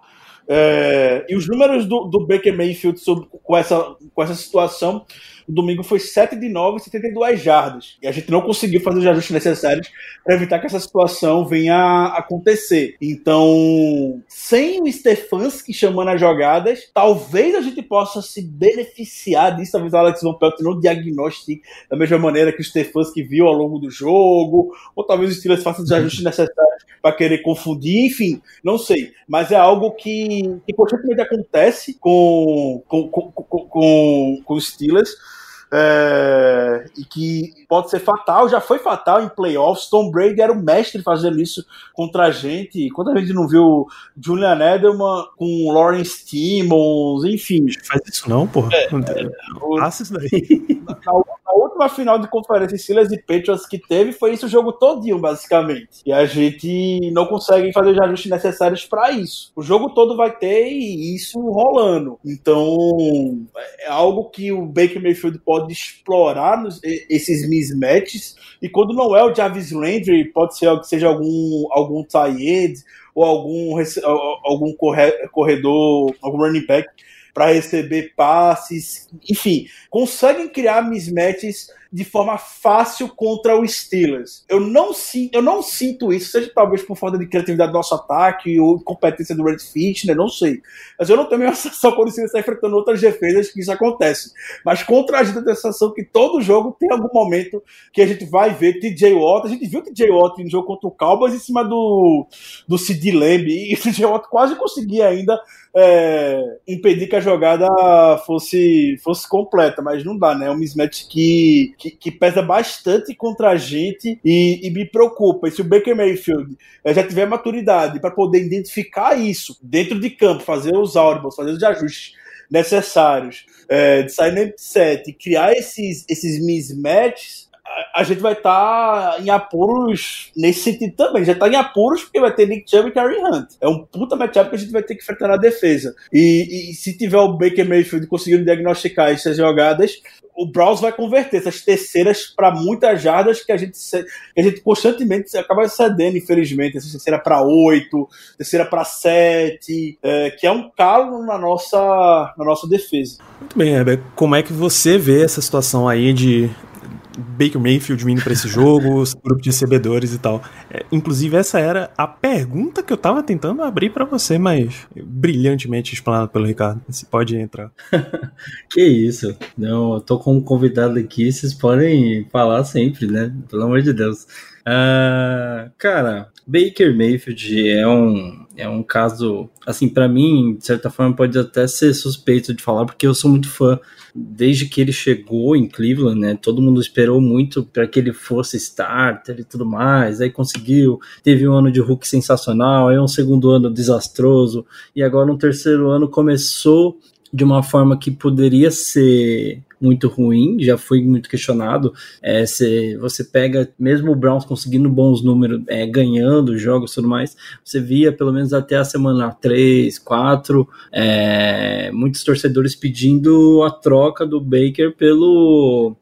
É, e os números do, do Baker Mayfield sobre, com, essa, com essa situação o domingo foi 7 de 9, 72 jardas. E a gente não conseguiu fazer os ajustes necessários para evitar que essa situação venha a acontecer. Então, sem o Stefanski chamando as jogadas, talvez a gente possa se beneficiar disso. Talvez o Alex Von Pelt não diagnostique da mesma maneira que o Stefanski viu ao longo do jogo, ou talvez o Steelers faça os ajustes necessários para querer confundir, enfim, não sei. Mas é algo que, que constantemente acontece com, com, com, com, com, os Steelers é, e que pode ser fatal, já foi fatal em playoffs. Tom Brady era o mestre fazendo isso contra a gente. Quando a gente não viu Julian Edelman com Lawrence Timmons, enfim. Faz isso não, porra. É, é, Passa isso daí. a última final de conferência Steelers e Patriots que teve foi isso o jogo todinho, basicamente. E a gente não consegue fazer os ajustes necessários para isso. O jogo todo vai ter isso rolando. Então, é algo que o Baker Mayfield pode explorar nos, esses mismatches. E quando não é o Jarvis Landry, pode ser que seja algum, algum tie ou algum, algum corredor, algum running back para receber passes, enfim, conseguem criar mismatches de forma fácil contra o Steelers. Eu não, eu não sinto isso, seja talvez por falta de criatividade do nosso ataque ou competência do Red Fitner, não sei. Mas eu não tenho a sensação quando o Steelers está enfrentando outras defesas que isso acontece. Mas contra a gente eu tenho a sensação que todo jogo tem algum momento que a gente vai ver TJ Watt. A gente viu TJ Watt no jogo contra o Cowboys em cima do, do Sid Lamb e o TJ Watt quase conseguia ainda é, impedir que a jogada fosse, fosse completa, mas não dá, né? É um mismatch que, que, que pesa bastante contra a gente e, e, me preocupa. E se o Baker Mayfield eh, já tiver maturidade para poder identificar isso dentro de campo, fazer os audibles, fazer os ajustes necessários, é, de sair no set criar esses, esses mismatches, a gente vai estar tá em apuros nesse sentido também. Já está em apuros porque vai ter Nick Chubb e Carrie Hunt. É um puta matchup que a gente vai ter que enfrentar na defesa. E, e se tiver o Baker Mayfield conseguindo diagnosticar essas jogadas, o Browns vai converter essas terceiras para muitas jardas que a gente, que a gente constantemente acaba cedendo, infelizmente. Essa terceira para oito, terceira para sete, é, que é um calo na nossa, na nossa defesa. Muito bem, Heber. Como é que você vê essa situação aí de Baker Mayfield vindo para esse jogo, grupo de recebedores e tal. É, inclusive, essa era a pergunta que eu tava tentando abrir para você, mas brilhantemente explanado pelo Ricardo. Você pode entrar. que isso. Não, eu tô com um convidado aqui, vocês podem falar sempre, né? Pelo amor de Deus. Uh, cara, Baker Mayfield é um, é um caso, assim, para mim, de certa forma, pode até ser suspeito de falar, porque eu sou muito fã desde que ele chegou em Cleveland, né? Todo mundo esperou muito para que ele fosse starter e tudo mais. Aí conseguiu, teve um ano de Hulk sensacional, aí um segundo ano desastroso, e agora um terceiro ano começou de uma forma que poderia ser muito ruim, já foi muito questionado. É, se você pega, mesmo o Browns conseguindo bons números, é, ganhando jogos e tudo mais, você via pelo menos até a semana 3, 4, é, muitos torcedores pedindo a troca do Baker pelo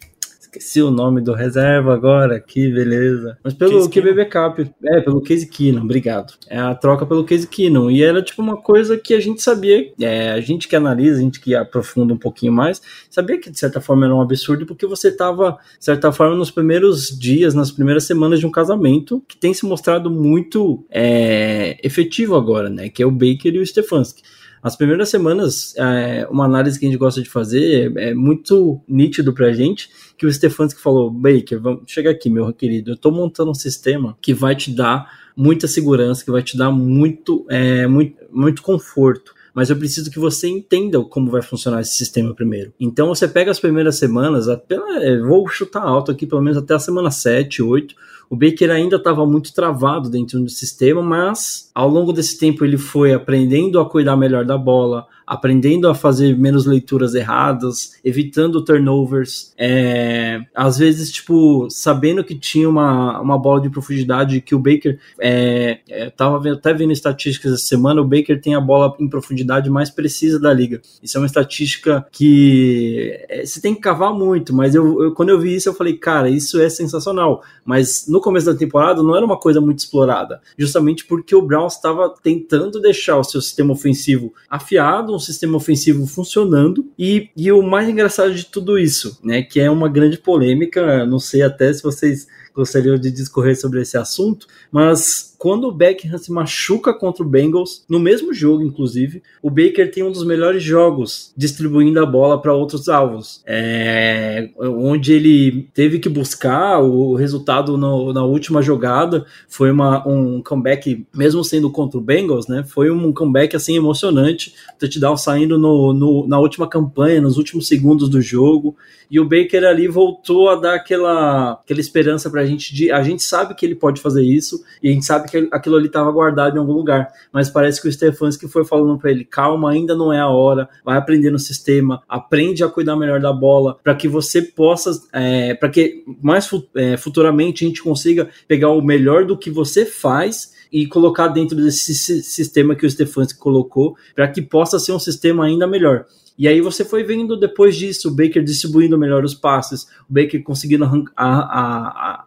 Esqueci o nome do reserva agora, que beleza. Mas pelo QB Backup. É, pelo Case Keenum, obrigado. É a troca pelo Case Keenum. E era tipo uma coisa que a gente sabia, é, a gente que analisa, a gente que aprofunda um pouquinho mais, sabia que de certa forma era um absurdo, porque você estava, de certa forma, nos primeiros dias, nas primeiras semanas de um casamento, que tem se mostrado muito é, efetivo agora, né? Que é o Baker e o Stefanski. As primeiras semanas, é, uma análise que a gente gosta de fazer é, é muito nítido pra gente que o Stefanski falou, Baker, vamos chegar aqui, meu querido, eu tô montando um sistema que vai te dar muita segurança, que vai te dar muito, é, muito, muito conforto mas eu preciso que você entenda como vai funcionar esse sistema primeiro. Então você pega as primeiras semanas, até, vou chutar alto aqui, pelo menos até a semana 7, 8, o Baker ainda estava muito travado dentro do sistema, mas ao longo desse tempo ele foi aprendendo a cuidar melhor da bola, aprendendo a fazer menos leituras erradas, evitando turnovers, é, às vezes, tipo, sabendo que tinha uma, uma bola de profundidade que o Baker é, é, tava vendo, até vendo estatísticas essa semana, o Baker tem a bola em profundidade mais precisa da liga. Isso é uma estatística que é, você tem que cavar muito, mas eu, eu, quando eu vi isso eu falei, cara, isso é sensacional. Mas no começo da temporada não era uma coisa muito explorada, justamente porque o Browns estava tentando deixar o seu sistema ofensivo afiado, um sistema ofensivo funcionando. E, e o mais engraçado de tudo isso, né, que é uma grande polêmica, não sei até se vocês gostariam de discorrer sobre esse assunto, mas quando o Beckham se machuca contra o Bengals, no mesmo jogo, inclusive, o Baker tem um dos melhores jogos distribuindo a bola para outros alvos. É, onde ele teve que buscar o resultado no, na última jogada. Foi uma, um comeback, mesmo sendo contra o Bengals, né? Foi um comeback assim emocionante. Touchdown saindo no, no, na última campanha, nos últimos segundos do jogo. E o Baker ali voltou a dar aquela, aquela esperança para gente. A gente sabe que ele pode fazer isso, e a gente sabe que aquilo ali estava guardado em algum lugar. Mas parece que o Stefanski foi falando para ele: calma, ainda não é a hora, vai aprender no sistema, aprende a cuidar melhor da bola, para que você possa, é, para que mais é, futuramente a gente consiga pegar o melhor do que você faz e colocar dentro desse sistema que o Stefanski colocou, para que possa ser um sistema ainda melhor. E aí você foi vendo depois disso o Baker distribuindo melhor os passes, o Baker conseguindo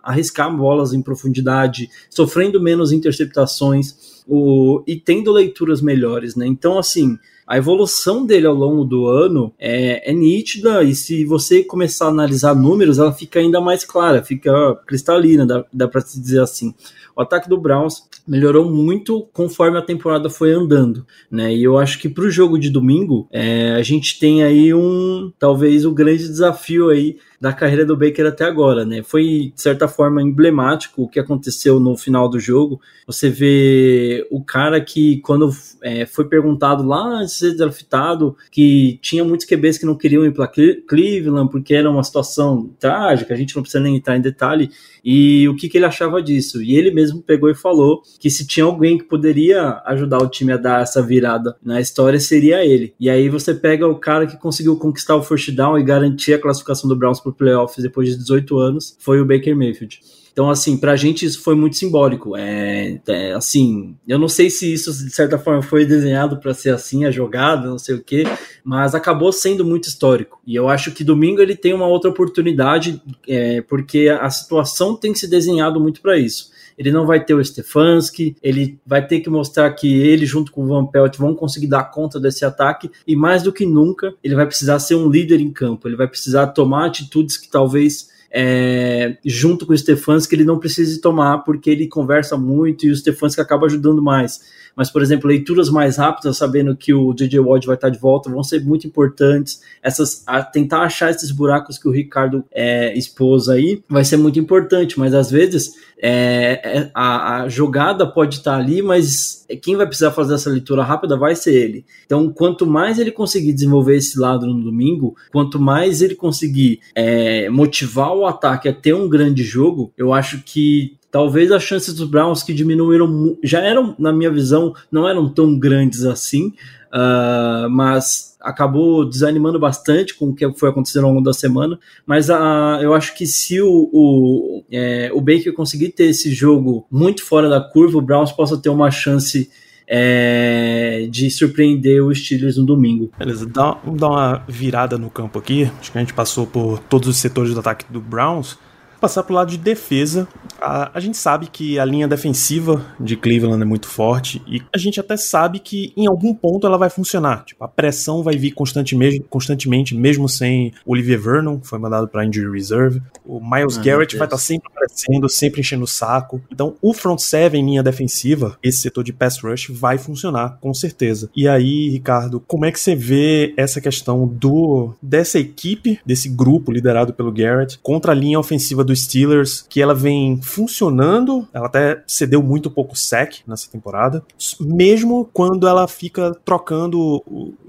arriscar bolas em profundidade, sofrendo menos interceptações o, e tendo leituras melhores, né? Então, assim, a evolução dele ao longo do ano é, é, nítida e se você começar a analisar números, ela fica ainda mais clara, fica cristalina, dá, dá para se dizer assim. O ataque do Browns melhorou muito conforme a temporada foi andando, né? E eu acho que para o jogo de domingo é, a gente tem aí um talvez o grande desafio aí da carreira do Baker até agora, né? Foi de certa forma emblemático o que aconteceu no final do jogo. Você vê o cara que quando é, foi perguntado lá antes de ser draftado que tinha muitos QBs que não queriam ir para Cleveland porque era uma situação trágica. A gente não precisa nem entrar em detalhe e o que, que ele achava disso. E ele mesmo pegou e falou que se tinha alguém que poderia ajudar o time a dar essa virada na história seria ele. E aí você pega o cara que conseguiu conquistar o first down e garantir a classificação do Browns para playoffs depois de 18 anos foi o Baker Mayfield. Então, assim, pra gente isso foi muito simbólico. É, é assim, eu não sei se isso de certa forma foi desenhado para ser assim, a jogada, não sei o quê, mas acabou sendo muito histórico. E eu acho que domingo ele tem uma outra oportunidade, é, porque a situação tem se desenhado muito para isso ele não vai ter o Stefanski, ele vai ter que mostrar que ele, junto com o Van Pelt, vão conseguir dar conta desse ataque, e mais do que nunca, ele vai precisar ser um líder em campo, ele vai precisar tomar atitudes que talvez é, junto com o Stefanski ele não precise tomar porque ele conversa muito e o Stefanski acaba ajudando mais mas, por exemplo, leituras mais rápidas, sabendo que o DJ Watt vai estar de volta, vão ser muito importantes. Essas, tentar achar esses buracos que o Ricardo é, expôs aí vai ser muito importante, mas às vezes é, é, a, a, jogada pode estar ali, mas quem vai precisar fazer essa leitura rápida vai ser ele. Então, quanto mais ele conseguir desenvolver esse lado no domingo, quanto mais ele conseguir é, motivar o ataque a ter um grande jogo, eu acho que talvez as chances dos Browns que diminuíram, já eram, na minha visão, não eram tão grandes assim, uh, mas acabou desanimando bastante com o que foi acontecendo ao longo da semana. Mas uh, eu acho que se o, o, é, o Baker conseguir ter esse jogo muito fora da curva, o Browns possa ter uma chance. É, de surpreender os Steelers no domingo. Beleza, dá, vamos dar uma virada no campo aqui. Acho que a gente passou por todos os setores do ataque do Browns passar pro lado de defesa. A, a, gente sabe que a linha defensiva de Cleveland é muito forte e a gente até sabe que em algum ponto ela vai funcionar. Tipo, a pressão vai vir constantemente, constantemente mesmo sem Olivier Vernon, que foi mandado para injury reserve. O Miles ah, Garrett vai estar tá sempre aparecendo, sempre enchendo o saco. Então, o front seven linha defensiva, esse setor de pass rush vai funcionar com certeza. E aí, Ricardo, como é que você vê essa questão do dessa equipe, desse grupo liderado pelo Garrett contra a linha ofensiva do do Steelers, que ela vem funcionando, ela até cedeu muito pouco sec nessa temporada, mesmo quando ela fica trocando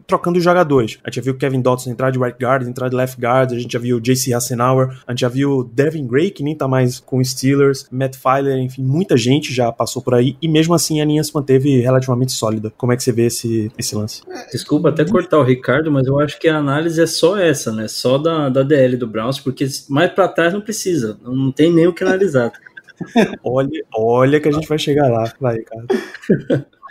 trocando jogadores. A gente já viu Kevin Dotson entrar de right guard, entrar de left guard, a gente já viu JC Hassenauer, a gente já viu Devin Gray, que nem tá mais com os Steelers, Matt Filer, enfim, muita gente já passou por aí, e mesmo assim a linha se manteve relativamente sólida. Como é que você vê esse, esse lance? Desculpa até cortar o Ricardo, mas eu acho que a análise é só essa, né? Só da, da DL do Browns, porque mais para trás não precisa não tem nem o que analisar. olha, olha que a gente vai chegar lá, vai, cara.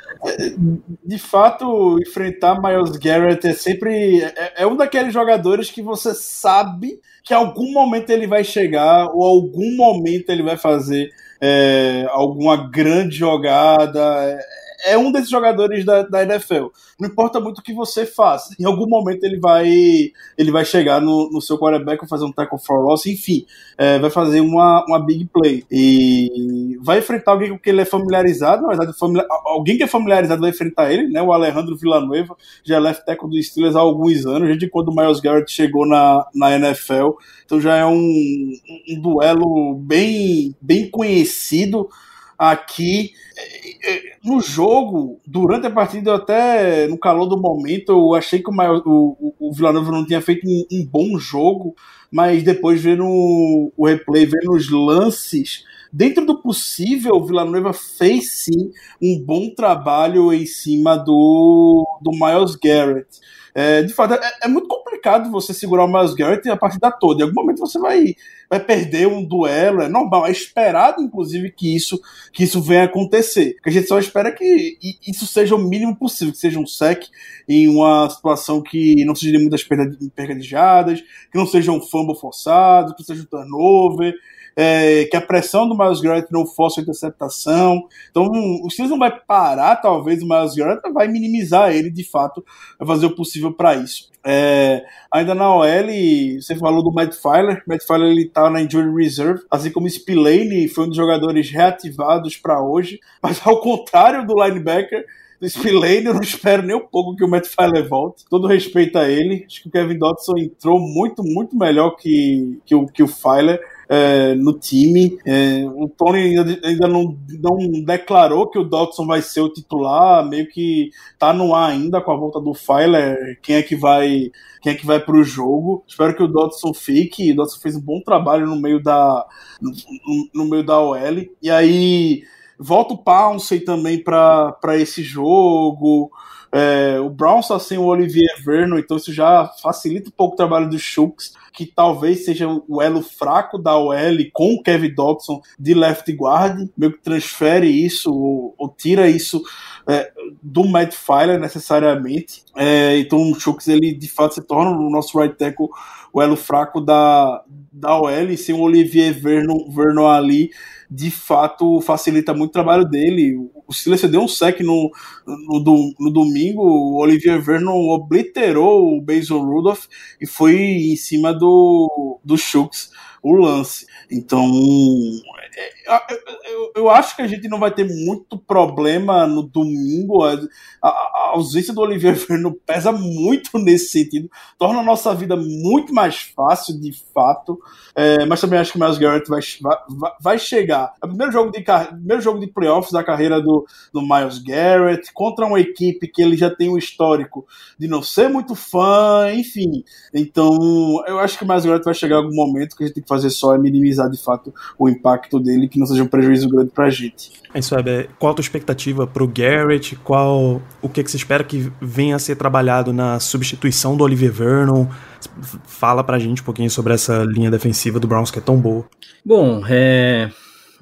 De fato, enfrentar Miles Garrett é sempre. É, é, um daqueles jogadores que você sabe que algum momento ele vai chegar, ou algum momento ele vai fazer é, alguma grande jogada. É, um desses jogadores da, da NFL. Não importa muito o que você faça. Em algum momento ele vai ele vai chegar no, no seu quarterback, fazer um tackle for loss, enfim, é, vai fazer uma, uma big play. E vai enfrentar alguém com quem ele é familiarizado, na verdade, familiar, alguém que é familiarizado vai enfrentar ele, né? O Alejandro Villanueva, já é left tackle do Steelers há alguns anos, desde quando o Miles Garrett chegou na, na NFL. Então já é um, um duelo bem, bem conhecido aqui é, é, no jogo, durante a partida, eu até no calor do momento, eu achei que o, o, o Villanova não tinha feito um, um, bom jogo, mas depois vendo o replay, vendo os lances, dentro do possível, o Villanova fez sim um bom trabalho em cima do, do Miles Garrett. É, de fato, é, é, muito complicado você segurar o Miles Garrett a partida toda. Em algum momento você vai, vai perder um duelo, é normal, é esperado, inclusive, que isso, que isso venha acontecer. Que a gente só espera que isso seja o mínimo possível, que seja um sec em uma situação que não seja de muitas perdas, perdas que não seja um fumble forçado, que seja um turnover é, que a pressão do Miles Garrett não fosse a interceptação. Então, o Steelers não vai parar, talvez, o Miles Garrett, vai minimizar ele, de fato, vai fazer o possível para isso. É, ainda na OL, você falou do Matt Filer. Matt Filer ele tá na injury reserve, assim como Spillane foi um dos jogadores reativados para hoje. Mas ao contrário do linebacker, do Spillane, eu não espero nem um pouco que o Matt Filer volte. Todo respeito a ele. Acho que o Kevin Dodson entrou muito, muito melhor que, que, o, que o Filer é, no time. É, o Tony ainda, ainda não, não declarou que o Dodson vai ser o titular, meio que tá no ar ainda com a volta do Filer, quem é que vai quem é que vai para o jogo. Espero que o Dodson fique. O Dodson fez um bom trabalho no meio da no, no meio da OL. E aí volta o Pouncey também para esse jogo. É, o Browns está sem o Olivier Vernon, então isso já facilita um pouco o trabalho dos Shooks, que talvez seja o elo fraco da OL com o Kevin Dodson de left guard, meio que transfere isso ou, ou tira isso é, do Matt Filer necessariamente. É, então o Shooks ele de fato se torna o nosso right tackle o elo fraco da, da OL, sem o Olivier Vernon ali de fato facilita muito o trabalho dele. O Steelers deu um sec no, no, no, domingo, o Olivier Vernon obliterou o Basil Rudolph e foi em cima do, do Shooks. O lance. Então, é, eu, acho que a gente não vai ter muito problema no domingo. A, ausência do Olivier Verno pesa muito nesse sentido, torna a nossa vida muito mais fácil, de fato. É, mas também acho que o Miles Garrett vai, vai, vai chegar. É o primeiro jogo de, primeiro jogo de playoffs da carreira do, do Miles Garrett contra uma equipe que ele já tem um histórico de não ser muito fã, enfim. Então, eu acho que o Miles Garrett vai chegar algum momento que a gente tem que fazer só é minimizar de fato o impacto dele, que não seja um prejuízo grande pra gente. É isso, Web. Qual a tua expectativa pro Garrett? Qual o que, que você espera que venha a ser trabalhado na substituição do Oliver Vernon? Fala pra gente um pouquinho sobre essa linha defensiva do Browns que é tão boa. Bom, é,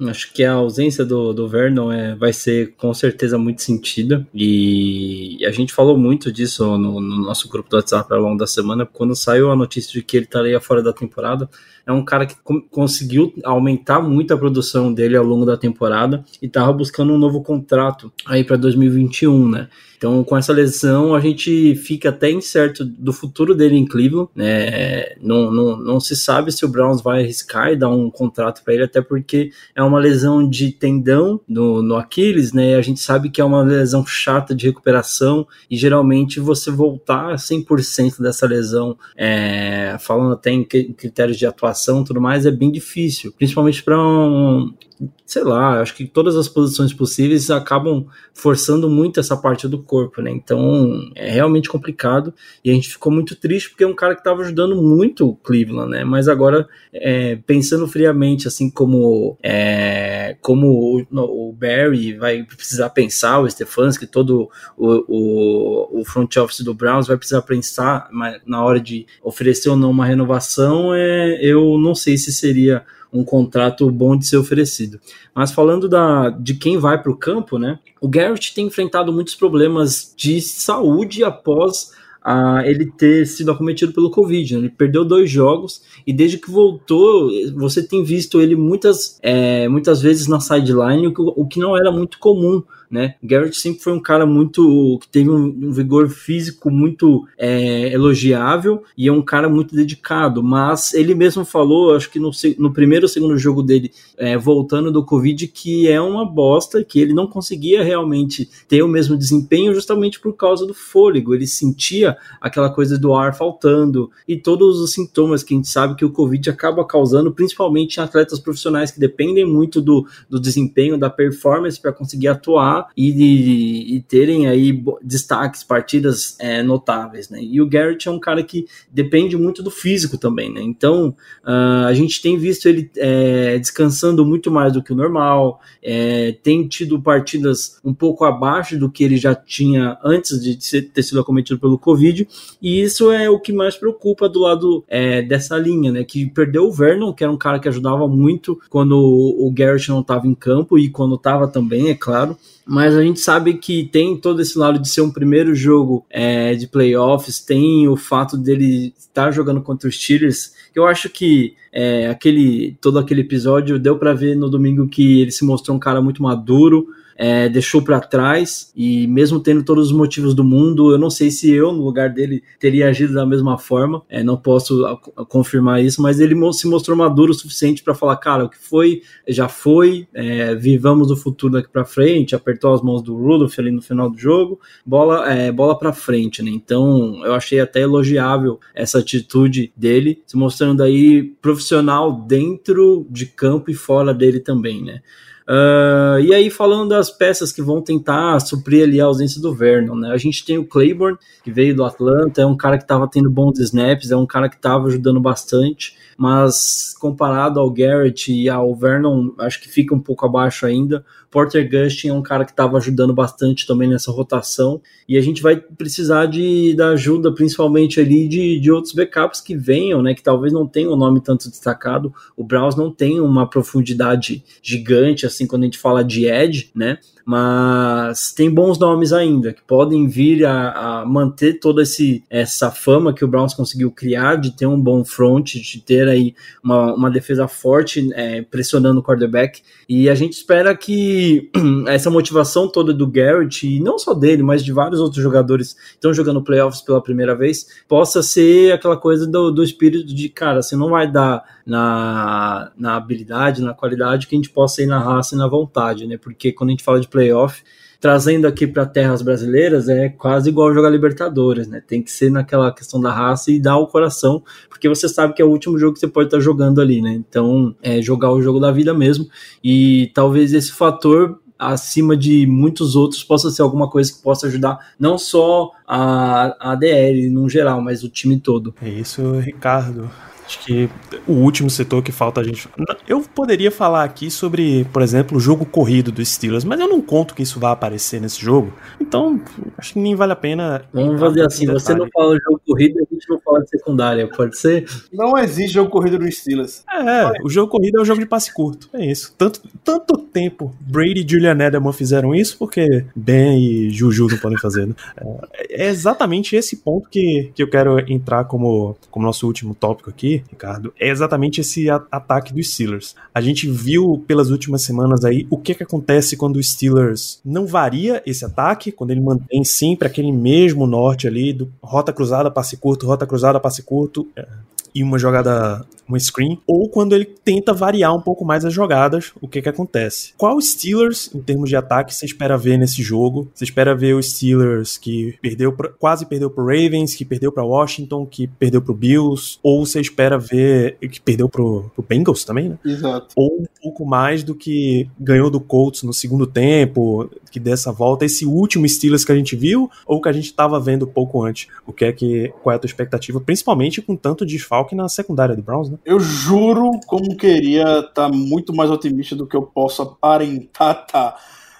Acho que a ausência do, do Vernon é, vai ser com certeza muito sentida. E a gente falou muito disso no, no nosso grupo do WhatsApp ao longo da semana, quando saiu a notícia de que ele estaria fora da temporada. É um cara que conseguiu aumentar muito a produção dele ao longo da temporada e estava buscando um novo contrato aí para 2021, né? Então, com essa lesão, a gente fica até incerto do futuro dele em Cleveland. Né? Não, não, não se sabe se o Browns vai arriscar e dar um contrato para ele, até porque é uma lesão de tendão no, no Aquiles, né? A gente sabe que é uma lesão chata de recuperação e geralmente você voltar 100% dessa lesão, é, falando até em critérios de atuação e tudo mais, é bem difícil, principalmente para um, sei lá, acho que todas as posições possíveis acabam forçando muito essa parte do corpo, né? Então é realmente complicado e a gente ficou muito triste porque é um cara que estava ajudando muito o Cleveland, né? Mas agora, é, pensando friamente, assim como é, como o, o, Barry vai precisar pensar, o Stefanski, todo o, o, o front office do Browns vai precisar pensar na hora de oferecer ou não uma renovação, é, eu não sei se seria um contrato bom de ser oferecido. Mas falando da, de quem vai para o campo, né? O Garrett tem enfrentado muitos problemas de saúde após a ele ter sido acometido pelo Covid. Né? Ele perdeu dois jogos e desde que voltou, você tem visto ele muitas, é, muitas vezes na sideline, o o que não era muito comum né? Garrett sempre foi um cara muito que teve um, vigor físico muito é, elogiável e é um cara muito dedicado, mas ele mesmo falou, acho que no, no primeiro ou segundo jogo dele, é, voltando do Covid, que é uma bosta, que ele não conseguia realmente ter o mesmo desempenho justamente por causa do fôlego, ele sentia aquela coisa do ar faltando e todos os sintomas que a gente sabe que o Covid acaba causando, principalmente em atletas profissionais que dependem muito do, do desempenho, da performance para conseguir atuar e, e terem aí destaques, partidas é, notáveis, né? E o Garrett é um cara que depende muito do físico também, né? Então uh, a gente tem visto ele é, descansando muito mais do que o normal, é, tem tido partidas um pouco abaixo do que ele já tinha antes de ter sido acometido pelo Covid, e isso é o que mais preocupa do lado é, dessa linha, né? Que perdeu o Vernon, que era um cara que ajudava muito quando o Garrett não estava em campo e quando estava também, é claro mas a gente sabe que tem todo esse lado de ser um primeiro jogo é, de playoffs, tem o fato dele estar jogando contra os Steelers, eu acho que é, aquele todo aquele episódio deu para ver no domingo que ele se mostrou um cara muito maduro, é, deixou para trás e mesmo tendo todos os motivos do mundo, eu não sei se eu no lugar dele teria agido da mesma forma. É, não posso confirmar isso, mas ele se mostrou maduro o suficiente para falar, cara, o que foi já foi, é, vivamos o futuro daqui para frente. Apertou as mãos do Rudolph ali no final do jogo, bola é, bola para frente, né? Então eu achei até elogiável essa atitude dele, se mostrando aí profissional dentro de campo e fora dele também, né? Uh, e aí, falando das peças que vão tentar suprir ali a ausência do Vernon, né? A gente tem o Claiborne, que veio do Atlanta, é um cara que estava tendo bons snaps, é um cara que estava ajudando bastante, mas comparado ao Garrett e ao Vernon, acho que fica um pouco abaixo ainda. Porter Gustin é um cara que estava ajudando bastante também nessa rotação. E a gente vai precisar de, da ajuda, principalmente ali, de, de outros backups que venham, né? Que talvez não tenham o nome tanto destacado. O Browns não tem uma profundidade gigante, assim, quando a gente fala de edge, né? Mas tem bons nomes ainda que podem vir a, a manter toda esse, essa fama que o Browns conseguiu criar de ter um bom front, de ter aí uma, uma defesa forte é, pressionando o quarterback. E a gente espera que essa motivação toda do Garrett, e não só dele, mas de vários outros jogadores que estão jogando playoffs pela primeira vez, possa ser aquela coisa do, do espírito de, cara, você não vai dar na, na habilidade, na qualidade, que a gente possa ir na raça e na vontade, né? Porque quando a gente fala de playoff, trazendo aqui para terras brasileiras é quase igual jogar Libertadores, né? Tem que ser naquela questão da raça e dar o coração, porque você sabe que é o último jogo que você pode estar tá jogando ali, né? Então, é jogar o jogo da vida mesmo. E talvez esse fator acima de muitos outros possa ser alguma coisa que possa ajudar não só a, a DL no geral, mas o time todo. É isso, Ricardo. Acho que o último setor que falta a gente. Eu poderia falar aqui sobre, por exemplo, o jogo corrido dos Steelers, mas eu não conto que isso vai aparecer nesse jogo. Então, acho que nem vale a pena. Vamos fazer assim: você não fala jogo corrido, a gente não fala de secundária, pode ser? Não existe jogo corrido dos Steelers. É, o jogo corrido é um jogo de passe curto. É isso. Tanto, tanto tempo Brady e Julian Edelman fizeram isso, porque Ben e Juju não podem fazer, né? É, é exatamente esse ponto que, que eu quero entrar como, como nosso último tópico aqui Ricardo, é exatamente esse ataque dos Steelers. A gente viu pelas últimas semanas aí o que, que acontece quando o Steelers não varia esse ataque, quando ele mantém sempre aquele mesmo norte ali, do rota cruzada, passe curto, rota cruzada, passe curto, é, e uma jogada um screen, ou quando ele tenta variar um pouco mais as jogadas, o que que acontece? Qual Steelers, em termos de ataque, você espera ver nesse jogo? Você espera ver os Steelers que perdeu pra, quase perdeu pro Ravens, que perdeu para Washington, que perdeu pro Bills, ou você espera ver que perdeu pro, pro Bengals também, né? Exato. Ou um pouco mais do que ganhou do Colts no segundo tempo, que dessa volta, esse último Steelers que a gente viu, ou que a gente estava vendo pouco antes? O que é que, qual é a tua expectativa, principalmente com tanto desfalque na secundária do Browns, né? Eu juro como queria estar tá muito mais otimista do que eu posso aparentar tá.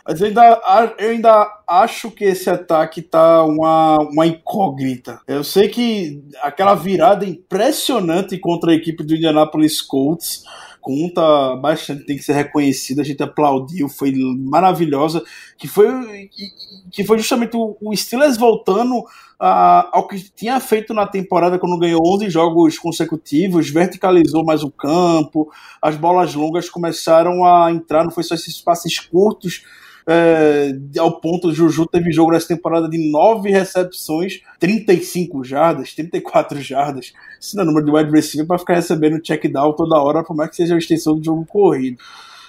Mas eu ainda, eu ainda acho que esse ataque tá uma, uma incógnita. Eu sei que aquela virada impressionante contra a equipe do Indianapolis Colts conta bastante, tem que ser reconhecida, a gente aplaudiu, foi maravilhosa, que foi, que foi justamente o, Steelers voltando ao que tinha feito na temporada quando ganhou 11 jogos consecutivos, verticalizou mais o campo, as bolas longas começaram a entrar, não foi só esses passes curtos, é, ao ponto de Juju teve jogo nessa temporada de 9 recepções, 35 jardas, 34 jardas. Isso não é número de wide receiver para ficar recebendo check down toda hora, por mais que seja a extensão do jogo corrido.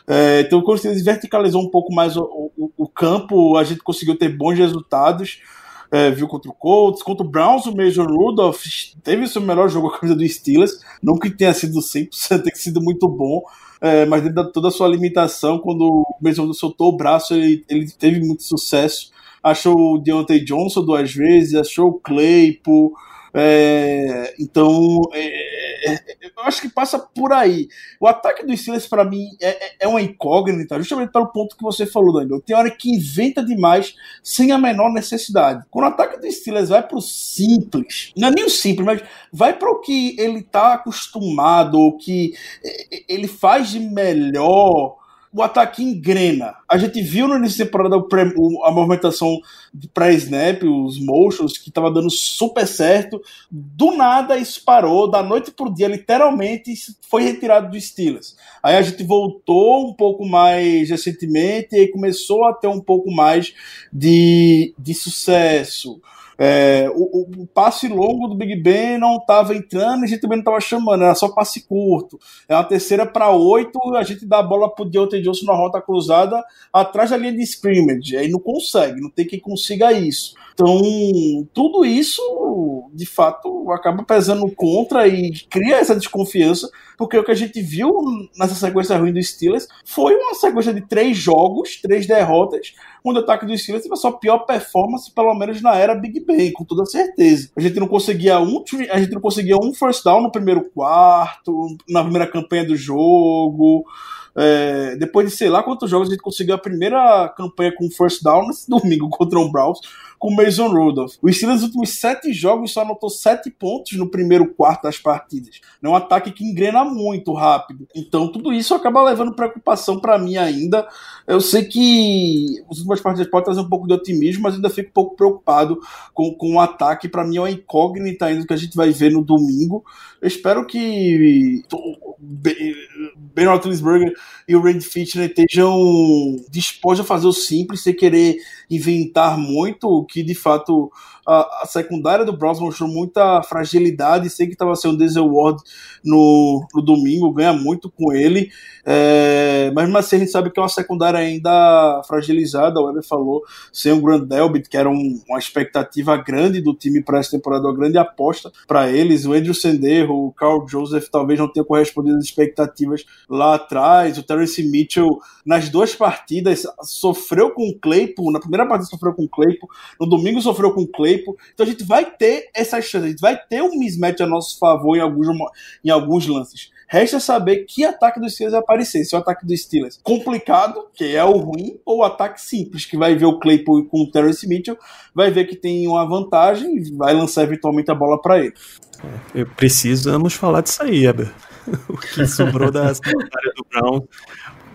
É, então, quando você verticalizou um pouco mais o, o, o, campo, a gente conseguiu ter bons resultados. É, viu contra o Colts, contra o Browns, o Major Rudolph teve o seu melhor jogo a camisa do Steelers. Não que tenha sido 100%, tem sido muito bom, é, mas dentro de toda a sua limitação, quando o Mason soltou o braço, ele, ele teve muito sucesso. Achou o Deontay Johnson duas vezes, achou o Claypool, é, então, é, é, eu acho que passa por aí. O ataque do Steelers, para mim, é, é, é, uma incógnita, justamente pelo ponto que você falou, Daniel. Tem hora que inventa demais sem a menor necessidade. Quando o ataque do Steelers vai pro simples, não é nem o simples, mas vai para o que ele tá acostumado, o que é, ele faz de melhor o ataque engrena. A gente viu no início da temporada a movimentação pré-snap, os motions, que estava dando super certo. Do nada isso parou, da noite pro dia, literalmente foi retirado do Steelers. Aí a gente voltou um pouco mais recentemente e começou a ter um pouco mais de, de sucesso. É, o, o, passe longo do Big Ben não estava entrando, a gente também não estava chamando, era só passe curto. É uma terceira para oito, a gente dá a bola pro Deontay Johnson na rota cruzada atrás da linha de scrimmage. Aí não consegue, não tem quem consiga isso. Então, tudo isso, de fato, acaba pesando contra e cria essa desconfiança, porque o que a gente viu nessa sequência ruim do Steelers foi uma sequência de três jogos, três derrotas, onde o ataque do Steelers teve a sua pior performance, pelo menos na era Big Ben, com toda certeza. A gente não conseguia um, a gente não conseguia um first down no primeiro quarto, na primeira campanha do jogo. É, depois de sei lá quantos jogos, a gente conseguiu a primeira campanha com first down nesse domingo contra o Browns com Mason Rudolph. O Steelers nos últimos sete jogos só anotou sete pontos no primeiro quarto das partidas. É um ataque que engrena muito rápido. Então tudo isso acaba levando preocupação para mim ainda. Eu sei que as últimas partidas podem trazer um pouco de otimismo, mas ainda fico um pouco preocupado com, com o ataque. Para mim é uma incógnita ainda que a gente vai ver no domingo. Eu espero que Ben Roethlisberger e o Randy Fitner estejam dispostos a fazer o simples, sem querer inventar muito, que de fato a, a secundária do Browns mostrou muita fragilidade. Sei que estava sendo Denzel Ward no, no domingo, ganha muito com ele. É, mas mesmo assim a gente sabe que é uma secundária ainda fragilizada. O Weber falou, sem o Grant Delbit, que era um, uma expectativa grande do time para essa temporada, uma grande aposta para eles. O Andrew Senderro, o Carl Joseph talvez não tenha correspondido às expectativas lá atrás. O Terence Mitchell, nas duas partidas, sofreu com o Claypool. Na primeira partida sofreu com o Claypool, no domingo sofreu com o Claypool. Claypool. Então a gente vai ter essa chance, a gente vai ter um mismatch a nosso favor em alguns, em alguns lances. Resta saber que ataque dos Steelers vai aparecer. Se é o ataque dos Steelers complicado, que é o ruim, ou o ataque simples, que vai ver o Claypool com o Terrence Mitchell, vai ver que tem uma vantagem e vai lançar eventualmente a bola para ele. É, precisamos falar disso aí, Eber. o que sobrou da secundária do Brown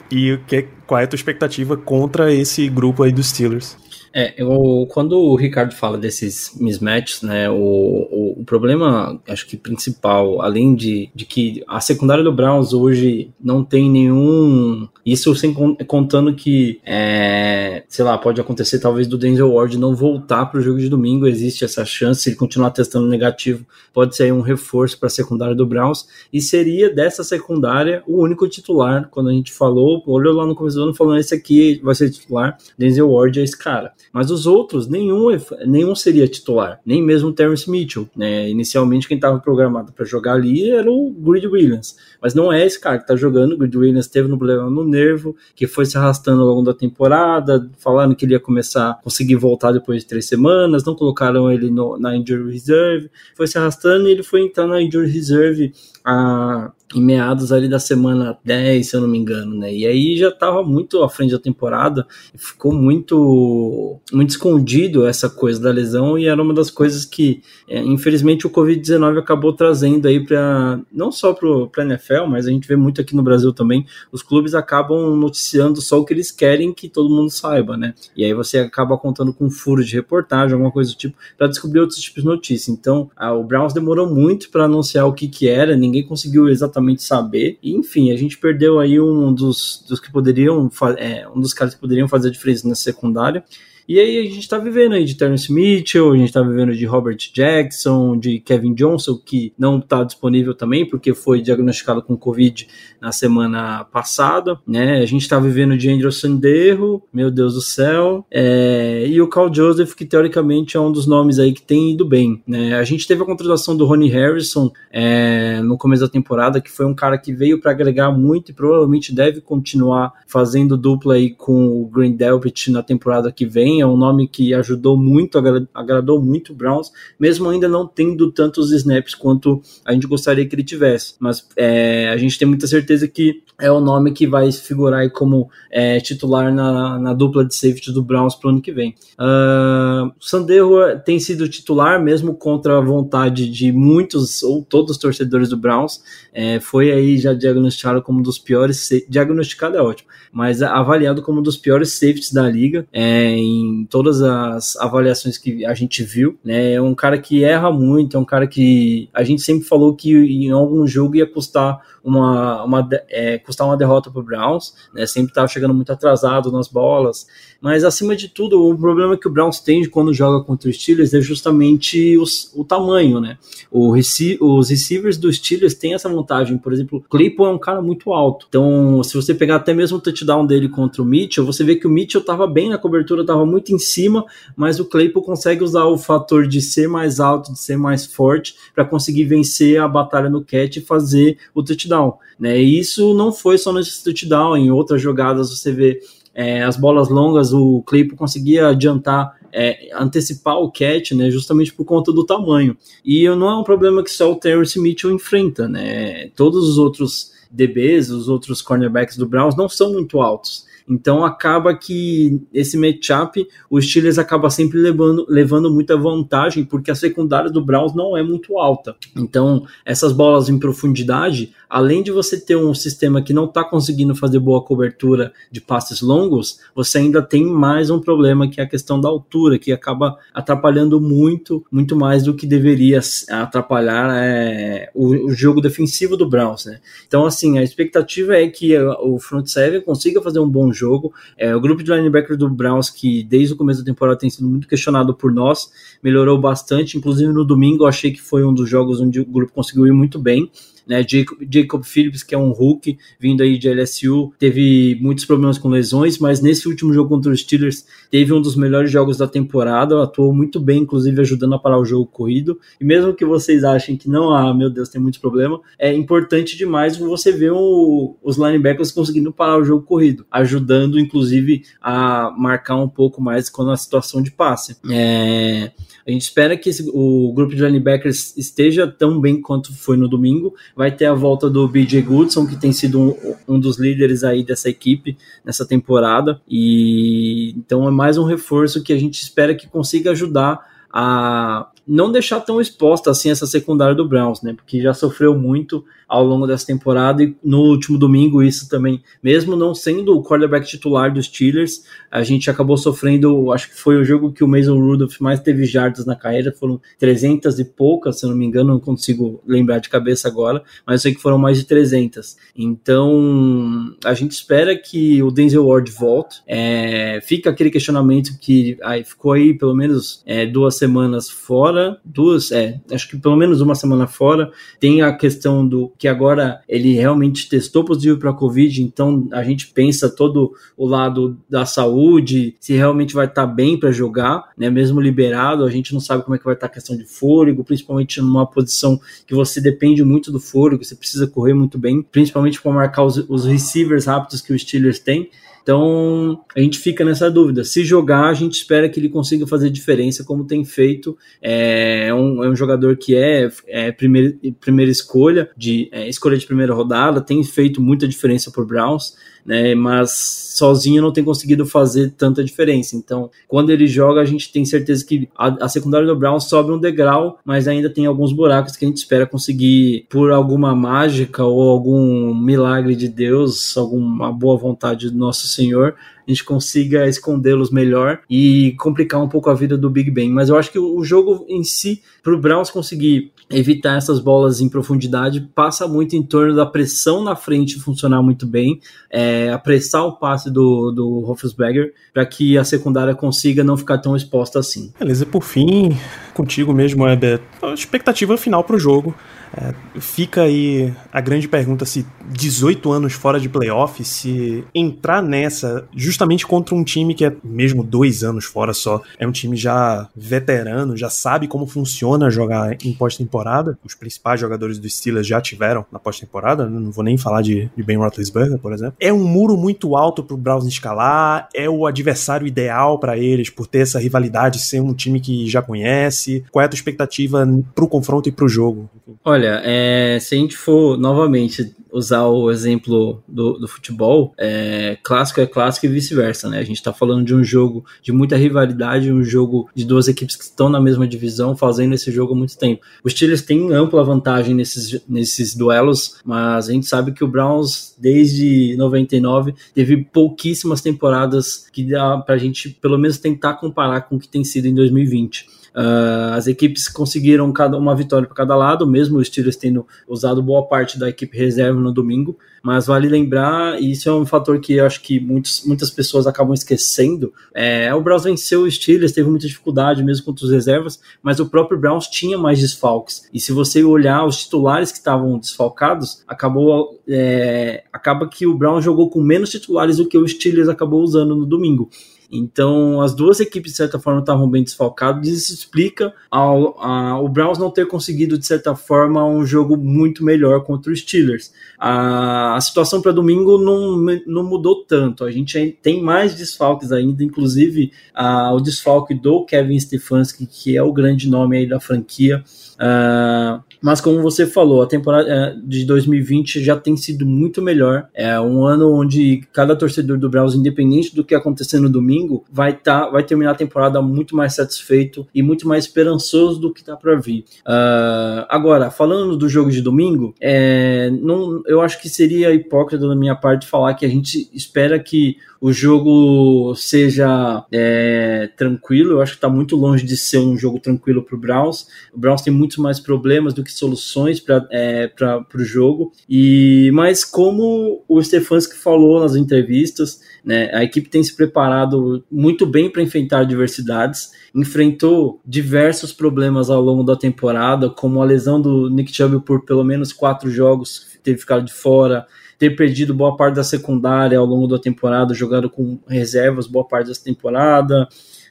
e o que, qual é a tua expectativa contra esse grupo aí dos Steelers? É, eu, quando o Ricardo fala desses mismatches, né, o, o, o, problema, acho que principal, além de, de que a secundária do Browns hoje não tem nenhum. Isso sem contando que, é, sei lá, pode acontecer talvez do Denzel Ward não voltar para o jogo de domingo, existe essa chance, se ele continuar testando negativo, pode ser um reforço para a secundária do Browns, e seria dessa secundária o único titular, quando a gente falou, olhou lá no começo do ano falando, esse aqui vai ser titular, Denzel Ward é esse cara. Mas os outros, nenhum, nenhum seria titular, nem mesmo o Terence Mitchell. Né? Inicialmente, quem estava programado para jogar ali era o Grid Williams, mas não é esse cara que está jogando. O Grid Williams teve um problema no nervo, que foi se arrastando ao longo da temporada, falando que ele ia começar a conseguir voltar depois de três semanas, não colocaram ele no, na Injury Reserve, foi se arrastando e ele foi entrar na Injury Reserve a, em meados ali da semana 10, se eu não me engano, né? E aí já estava muito à frente da temporada, ficou muito muito escondido essa coisa da lesão e era uma das coisas que, é, infelizmente, o Covid-19 acabou trazendo aí para não só para a NFL, mas a gente vê muito aqui no Brasil também, os clubes acabam noticiando só o que eles querem que todo mundo saiba, né? E aí você acaba contando com furos de reportagem, alguma coisa do tipo, para descobrir outros tipos de notícia. Então, a, o Browns demorou muito para anunciar o que que era, ninguém conseguiu exatamente saber. E, enfim, a gente perdeu aí um dos, dos que poderiam, é, um dos caras que poderiam fazer a diferença na secundária. E aí a gente está vivendo aí de Terence Mitchell, a gente está vivendo de Robert Jackson, de Kevin Johnson, que não está disponível também, porque foi diagnosticado com Covid na semana passada, né? A gente está vivendo de Andrew Sanderro, meu Deus do céu, é, e o Carl Joseph, que teoricamente é um dos nomes aí que tem ido bem, né? A gente teve a contratação do Ronnie Harrison é, no começo da temporada, que foi um cara que veio para agregar muito e provavelmente deve continuar fazendo dupla aí com o Green Delpit na temporada que vem, é um nome que ajudou muito, agradou muito o Browns, mesmo ainda não tendo tantos snaps quanto a gente gostaria que ele tivesse. Mas é, a gente tem muita certeza que é o nome que vai figurar como é, titular na, na, dupla de safety do Browns para o ano que vem. Uh, Sandero tem sido titular, mesmo contra a vontade de muitos ou todos os torcedores do Browns. É, foi aí já diagnosticado como um dos piores. Diagnosticado é ótimo, mas avaliado como um dos piores safeties da liga. É, em em todas as avaliações que a gente viu, né? É um cara que erra muito, é um cara que a gente sempre falou que em algum jogo ia custar uma, uma é, custar uma derrota para o Browns, né? Sempre estava chegando muito atrasado nas bolas, mas acima de tudo, o problema que o Browns tem quando joga contra os Steelers é justamente os, o tamanho, né? O os receivers dos Steelers têm essa vantagem, por exemplo, o Claypool é um cara muito alto, então se você pegar até mesmo o touchdown dele contra o Mitchell, você vê que o Mitchell estava bem na cobertura, estava muito em cima, mas o Claypool consegue usar o fator de ser mais alto, de ser mais forte, para conseguir vencer a batalha no catch e fazer o touchdown touchdown. Né? E isso não foi só nesse touchdown, em outras jogadas você vê é, as bolas longas, o Claypool conseguia adiantar, é, antecipar o catch, né, justamente por conta do tamanho. E não é um problema que só o Terrence Mitchell enfrenta, né? Todos os outros DBs, os outros cornerbacks do Browns, não são muito altos. Então acaba que esse matchup, o Steelers acaba sempre levando, levando muita vantagem, porque a secundária do Browns não é muito alta. Então, essas bolas em profundidade, além de você ter um sistema que não está conseguindo fazer boa cobertura de passes longos, você ainda tem mais um problema que é a questão da altura, que acaba atrapalhando muito, muito mais do que deveria atrapalhar é, o, o, jogo defensivo do Browns. Né? Então, assim, a expectativa é que o front seven consiga fazer um bom jogo. É, o grupo de linebackers do Browns, que desde o começo da temporada tem sido muito questionado por nós, melhorou bastante. Inclusive no domingo eu achei que foi um dos jogos onde o grupo conseguiu ir muito bem né? Jacob, Jacob Phillips, que é um Hulk, vindo aí de LSU, teve muitos problemas com lesões, mas nesse último jogo contra os Steelers teve um dos melhores jogos da temporada, atuou muito bem, inclusive ajudando a parar o jogo corrido. E mesmo que vocês achem que não, ah, meu Deus, tem muito problema, é importante demais você ver o, os linebackers conseguindo parar o jogo corrido, ajudando inclusive a marcar um pouco mais quando a situação de passe. É, a gente espera que esse, o grupo de linebackers esteja tão bem quanto foi no domingo. Vai ter a volta do BJ Goodson, que tem sido um, um dos líderes aí dessa equipe nessa temporada. E então é mais um reforço que a gente espera que consiga ajudar a não deixar tão exposta assim essa secundária do Browns, né? Porque já sofreu muito ao longo dessa temporada e no último domingo isso também, mesmo não sendo o quarterback titular dos Steelers, a gente acabou sofrendo, acho que foi o jogo que o Mason Rudolph mais teve jardas na carreira, foram 300 e poucas, se eu não me engano, não consigo lembrar de cabeça agora, mas eu sei que foram mais de 300. Então, a gente espera que o Denzel Ward volte. É, fica aquele questionamento que aí, ficou aí pelo menos é, duas semanas fora, duas, é, acho que pelo menos uma semana fora. Tem a questão do que agora ele realmente testou positivo para Covid, então a gente pensa todo o lado da saúde, se realmente vai estar tá bem para jogar, né? Mesmo liberado, a gente não sabe como é que vai estar tá a questão de fôlego, principalmente numa posição que você depende muito do fôlego, você precisa correr muito bem, principalmente para marcar os, os receivers rápidos que os Steelers têm. Então a gente fica nessa dúvida. Se jogar, a gente espera que ele consiga fazer diferença, como tem feito. É, é um, é um jogador que é, é primeira, primeira escolha, de é, escolha de primeira rodada, tem feito muita diferença por Browns né? Mas sozinho não tem conseguido fazer tanta diferença. Então, quando ele joga, a gente tem certeza que a, a secundária do Brown sobe um degrau, mas ainda tem alguns buracos que a gente espera conseguir, por alguma mágica ou algum milagre de Deus, alguma boa vontade do nosso Senhor, a gente consiga escondê-los melhor e complicar um pouco a vida do Big Ben. Mas eu acho que o jogo em si, para o Browns conseguir evitar essas bolas em profundidade, passa muito em torno da pressão na frente funcionar muito bem, é, apressar o passe do, do Roethlisberger para que a secundária consiga não ficar tão exposta assim. Beleza, por fim, contigo mesmo, Heber, a expectativa final para o jogo. É, fica aí a grande pergunta se 18 anos fora de playoff, se entrar nessa justamente contra um time que é mesmo dois anos fora só, é um time já veterano, já sabe como funciona jogar em pós-temporada. Os principais jogadores do Steelers já tiveram na pós-temporada, né? não vou nem falar de, de Ben Roethlisberger, por exemplo. É um muro muito alto pro Browns escalar, é o adversário ideal para eles por ter essa rivalidade, ser um time que já conhece. Qual é a tua expectativa pro confronto e pro jogo? Olha, Olha, é, se a gente for novamente usar o exemplo do, do futebol, é, clássico é clássico e vice-versa, né? A gente tá falando de um jogo de muita rivalidade, um jogo de duas equipes que estão na mesma divisão, fazendo esse jogo há muito tempo. Os Steelers têm ampla vantagem nesses, nesses duelos, mas a gente sabe que o Browns, desde 99, teve pouquíssimas temporadas que dá pra gente, pelo menos, tentar comparar com o que tem sido em 2020. Uh, as equipes conseguiram cada uma vitória para cada lado, mesmo os Steelers tendo usado boa parte da equipe reserva no domingo. Mas vale lembrar, e isso é um fator que eu acho que muitos, muitas pessoas acabam esquecendo. É, o Browns venceu os Steelers, teve muita dificuldade mesmo contra os reservas, mas o próprio Browns tinha mais desfalques. E se você olhar os titulares que estavam desfalcados, acabou é, acaba que o Browns jogou com menos titulares do que o Steelers acabou usando no domingo. Então, as duas equipes, de certa forma, estavam bem desfalcadas, isso explica ao, a, o Browns não ter conseguido, de certa forma, um jogo muito melhor contra os Steelers. A, a situação para domingo não, não mudou tanto, a gente tem mais desfalques ainda, inclusive a, o desfalque do Kevin Stefanski, que é o grande nome aí da franquia, Uh, mas como você falou, a temporada é, de 2020 já tem sido muito melhor. É um ano onde cada torcedor do Browns, independente do que acontecer no domingo, vai tá, vai terminar a temporada muito mais satisfeito e muito mais esperançoso do que tá para vir. Uh, agora, falando do jogo de domingo, é, não, eu acho que seria hipócrita da minha parte falar que a gente espera que o jogo seja é, tranquilo. Eu acho que está muito longe de ser um jogo tranquilo para o Browns. O Browns tem muitos mais problemas do que soluções para é, o jogo. E mas como o Stefanski falou nas entrevistas, né, a equipe tem se preparado muito bem para enfrentar adversidades. Enfrentou diversos problemas ao longo da temporada, como a lesão do Nick Chubb por pelo menos quatro jogos, ter ficado de fora ter perdido boa parte da secundária ao longo da temporada, jogado com reservas boa parte dessa temporada.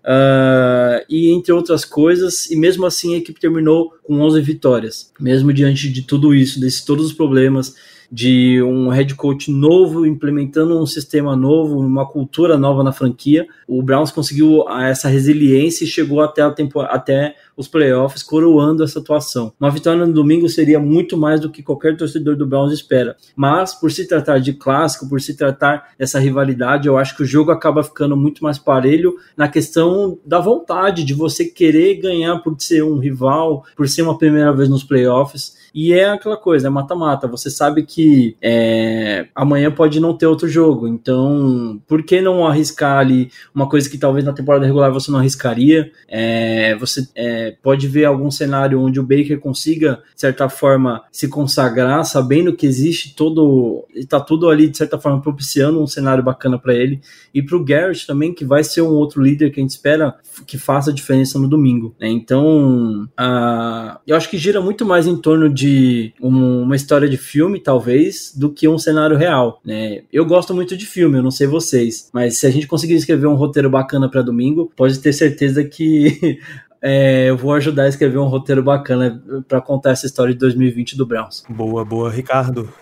Uh, e entre outras coisas, e mesmo assim a equipe terminou com 11 vitórias, mesmo diante de tudo isso, desses todos os problemas, de um head coach novo, implementando um sistema novo, uma cultura nova na franquia. O Browns conseguiu essa resiliência e chegou até, a tempo, até os playoffs, coroando essa atuação. Uma vitória no domingo seria muito mais do que qualquer torcedor do Browns espera. Mas, por se tratar de clássico, por se tratar dessa rivalidade, eu acho que o jogo acaba ficando muito mais parelho na questão da vontade, de você querer ganhar por ser um rival, por ser uma primeira vez nos playoffs. E é aquela coisa, é mata-mata. Você sabe que é, amanhã pode não ter outro jogo. Então, por que não arriscar ali uma coisa que talvez na temporada regular você não arriscaria? É, você é, pode ver algum cenário onde o Baker consiga, de certa forma, se consagrar, sabendo que existe todo. está tudo ali, de certa forma, propiciando um cenário bacana para ele. E para o Garrett também, que vai ser um outro líder que a gente espera que faça a diferença no domingo. Né? Então, a, eu acho que gira muito mais em torno de um, uma história de filme, talvez, do que um cenário real, né? Eu gosto muito de filme, eu não sei vocês, mas se a gente conseguir escrever um roteiro bacana para domingo, pode ter certeza que é, eu vou ajudar a escrever um roteiro bacana para contar essa história de 2020 do Browns. Boa, boa, Ricardo.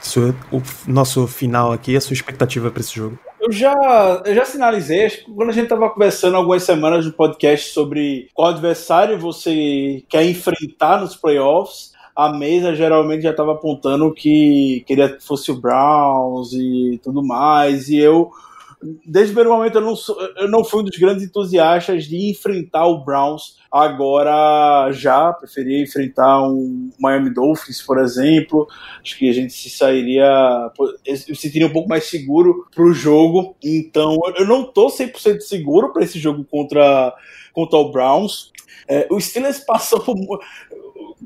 Sua, o nosso final aqui, a sua expectativa para esse jogo? Eu já, eu já sinalizei, quando a gente estava conversando algumas semanas no podcast sobre qual adversário você quer enfrentar nos playoffs, a mesa geralmente já estava apontando que queria que fosse o Browns e tudo mais. E eu, desde o primeiro momento, eu não, sou, eu não fui um dos grandes entusiastas de enfrentar o Browns. Agora já preferia enfrentar um Miami Dolphins, por exemplo. Acho que a gente se sairia, eu sentiria um pouco mais seguro para o jogo. Então eu não tô 100% seguro para esse jogo contra, contra o Browns. É, o Steelers passou por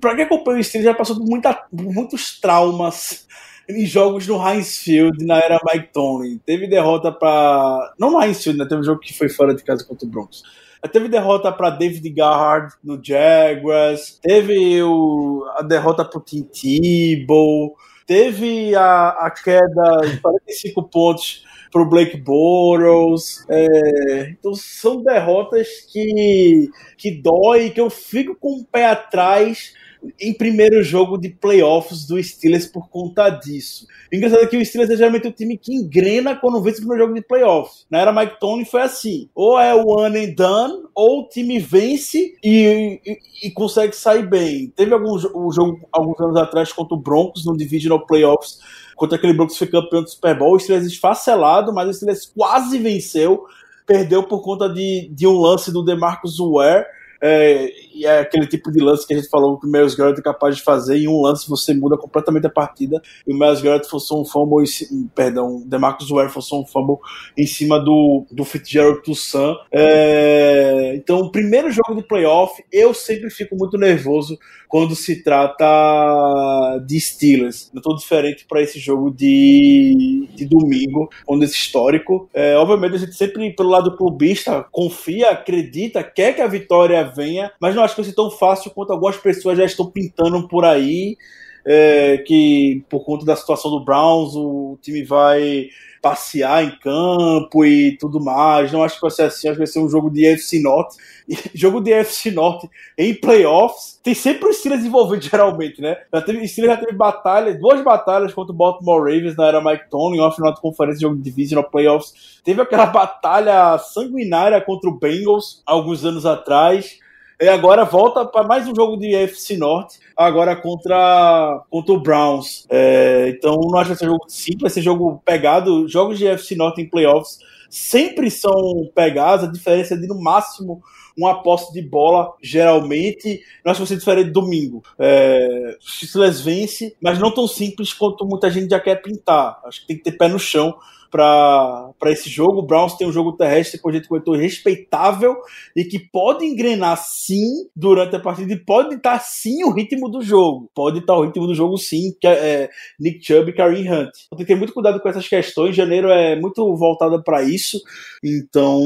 para quem acompanha o Steelers já passou por, muita, por muitos traumas em jogos no Heinz Field na era Mike Tomlin. Teve derrota para não Heinz Field, né? Teve um jogo que foi fora de casa contra o Broncos. Teve derrota para David Garrard no Jaguars. Teve o, a derrota para o Tim Tebow. Teve a, a queda de 45 pontos para o Blake Bortles. É, então são derrotas que, que dói, que eu fico com o pé atrás em primeiro jogo de playoffs do Steelers por conta disso. O engraçado é que o Steelers é geralmente o time que engrena quando vence o primeiro jogo de playoffs. Na era Mike Tony foi assim: ou é o one and done, ou o time vence e, e, e consegue sair bem. Teve algum um jogo alguns anos atrás contra o Broncos no Divisional Playoffs, contra aquele Broncos que foi campeão do Super Bowl. O Steelers esfacelado, mas o Steelers quase venceu. Perdeu por conta de, de um lance do DeMarcus Ware é, e é aquele tipo de lance que a gente falou que o Miles Garrett é capaz de fazer. Em um lance você muda completamente a partida. E o Miles Garrett fosse um fumble, em, perdão, Demarcus Ware fosse um fumble em cima do, do Fitzgerald Toussaint. É, então, o primeiro jogo de playoff, eu sempre fico muito nervoso quando se trata de Steelers. Eu tô diferente para esse jogo de, de domingo, quando esse histórico. É, obviamente, a gente sempre, pelo lado clubista, confia, acredita, quer que a vitória venha, mas não acho que vai ser tão fácil quanto algumas pessoas já estão pintando por aí. É, que por conta da situação do Browns, o time vai passear em campo e tudo mais. Não acho que vai ser assim, acho que vai ser um jogo de AFC Norte. E jogo de AFC Norte em playoffs tem sempre os Steelers envolvidos, geralmente, né? Já teve, Steelers já teve batalha, duas batalhas contra o Baltimore Ravens na era Mike Tony, uma final de conferência, jogo de divisional playoffs. Teve aquela batalha sanguinária contra o Bengals alguns anos atrás. E agora volta para mais um jogo de FC Norte, agora contra, contra o Browns. É, então não acho que vai ser jogo simples, vai ser jogo pegado. Jogos de FC Norte em playoffs sempre são pegados, a diferença é de no máximo uma posse de bola, geralmente. Não acho que vai ser diferente domingo. É, Steelers vence, mas não tão simples quanto muita gente já quer pintar. Acho que tem que ter pé no chão para esse jogo. O Browns tem um jogo terrestre, com jeito corretor respeitável e que pode engrenar sim durante a partida e pode estar sim o ritmo do jogo. Pode estar o ritmo do jogo sim, que é, é Nick Chubb e Kareem Hunt. Então, tem que ter muito cuidado com essas questões. Janeiro é muito voltada para isso. Então,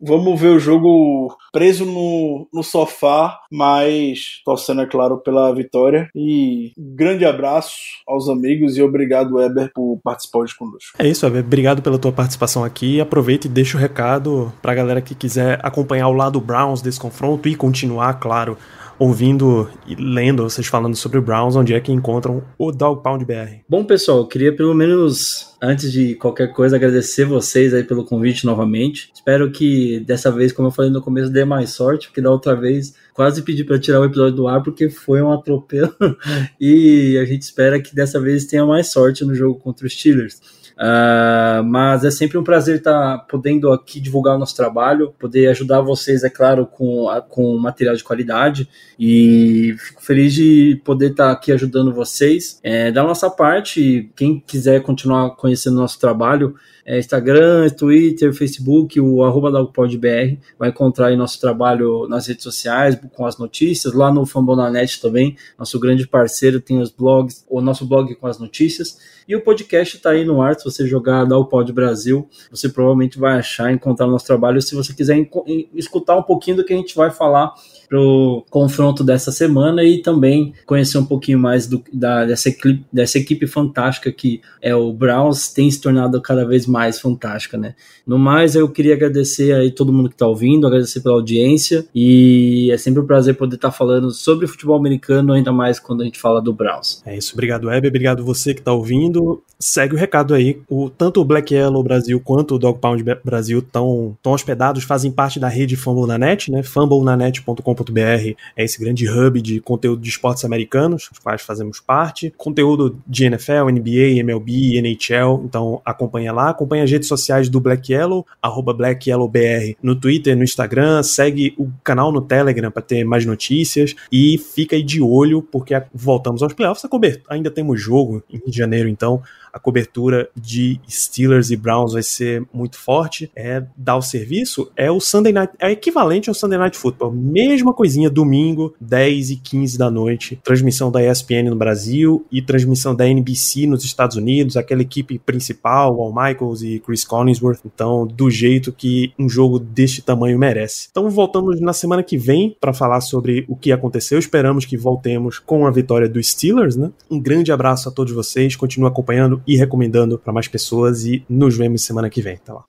vamos ver o jogo preso no, no sofá, mas torcendo, é claro, pela vitória. E grande abraço aos amigos e obrigado, Weber, por participar hoje conosco. É isso, Weber obrigado pela tua participação aqui. Aproveita e deixa o recado pra galera que quiser acompanhar o lado Browns desse confronto e continuar, claro, ouvindo e lendo vocês falando sobre o Browns, onde é que encontram o Dog Pound BR. Bom, pessoal, eu queria pelo menos, antes de qualquer coisa, agradecer vocês aí pelo convite novamente. Espero que dessa vez, como eu falei no começo, dê mais sorte, porque da outra vez quase pedi para tirar o episódio do ar porque foi um atropelo e a gente espera que dessa vez tenha mais sorte no jogo contra os Steelers. Uh, mas é sempre um prazer estar tá podendo aqui divulgar o nosso trabalho, poder ajudar vocês, é claro, com, com material de qualidade. E fico feliz de poder estar tá aqui ajudando vocês. É, da nossa parte, quem quiser continuar conhecendo o nosso trabalho, é Instagram, Twitter, Facebook, o arroba DogPodBR, vai encontrar aí nosso trabalho nas redes sociais, com as notícias, lá no Fambonanet também, nosso grande parceiro tem os blogs, o nosso blog com as notícias, e o podcast está aí no ar, você jogar da Pod Brasil, você provavelmente vai achar, encontrar nosso trabalho, se você quiser escutar um pouquinho do que a gente vai falar pro confronto dessa semana e também conhecer um pouquinho mais do, da, dessa, equipe, dessa equipe fantástica que é o Browns, tem se tornado cada vez mais fantástica, né? No mais, eu queria agradecer aí todo mundo que está ouvindo, agradecer pela audiência e é sempre um prazer poder estar tá falando sobre futebol americano, ainda mais quando a gente fala do Browns. É isso, obrigado Web, obrigado você que está ouvindo. Segue o recado aí, o, tanto o Black Yellow Brasil quanto o Dog Pound Brasil estão hospedados, fazem parte da rede Fumble na Net, né? fumblenanet.com.br é esse grande hub de conteúdo de esportes americanos, os quais fazemos parte, conteúdo de NFL, NBA, MLB, NHL, então acompanha lá, acompanha as redes sociais do Black Yellow, arroba BlackYellowBR no Twitter, no Instagram, segue o canal no Telegram para ter mais notícias. E fica aí de olho, porque voltamos aos playoffs, ainda temos jogo em janeiro, então a cobertura de Steelers e Browns vai ser muito forte. É dar o serviço, é o Sunday Night, é equivalente ao Sunday Night Football. Mesma coisinha, domingo, 10 e 15 da noite. Transmissão da ESPN no Brasil e transmissão da NBC nos Estados Unidos, aquela equipe principal, Al Michaels e Chris Collinsworth. Então, do jeito que um jogo deste tamanho merece. Então, voltamos na semana que vem para falar sobre o que aconteceu. Esperamos que voltemos com a vitória dos Steelers, né? Um grande abraço a todos vocês, continue acompanhando e recomendando para mais pessoas e nos vemos semana que vem. Até lá.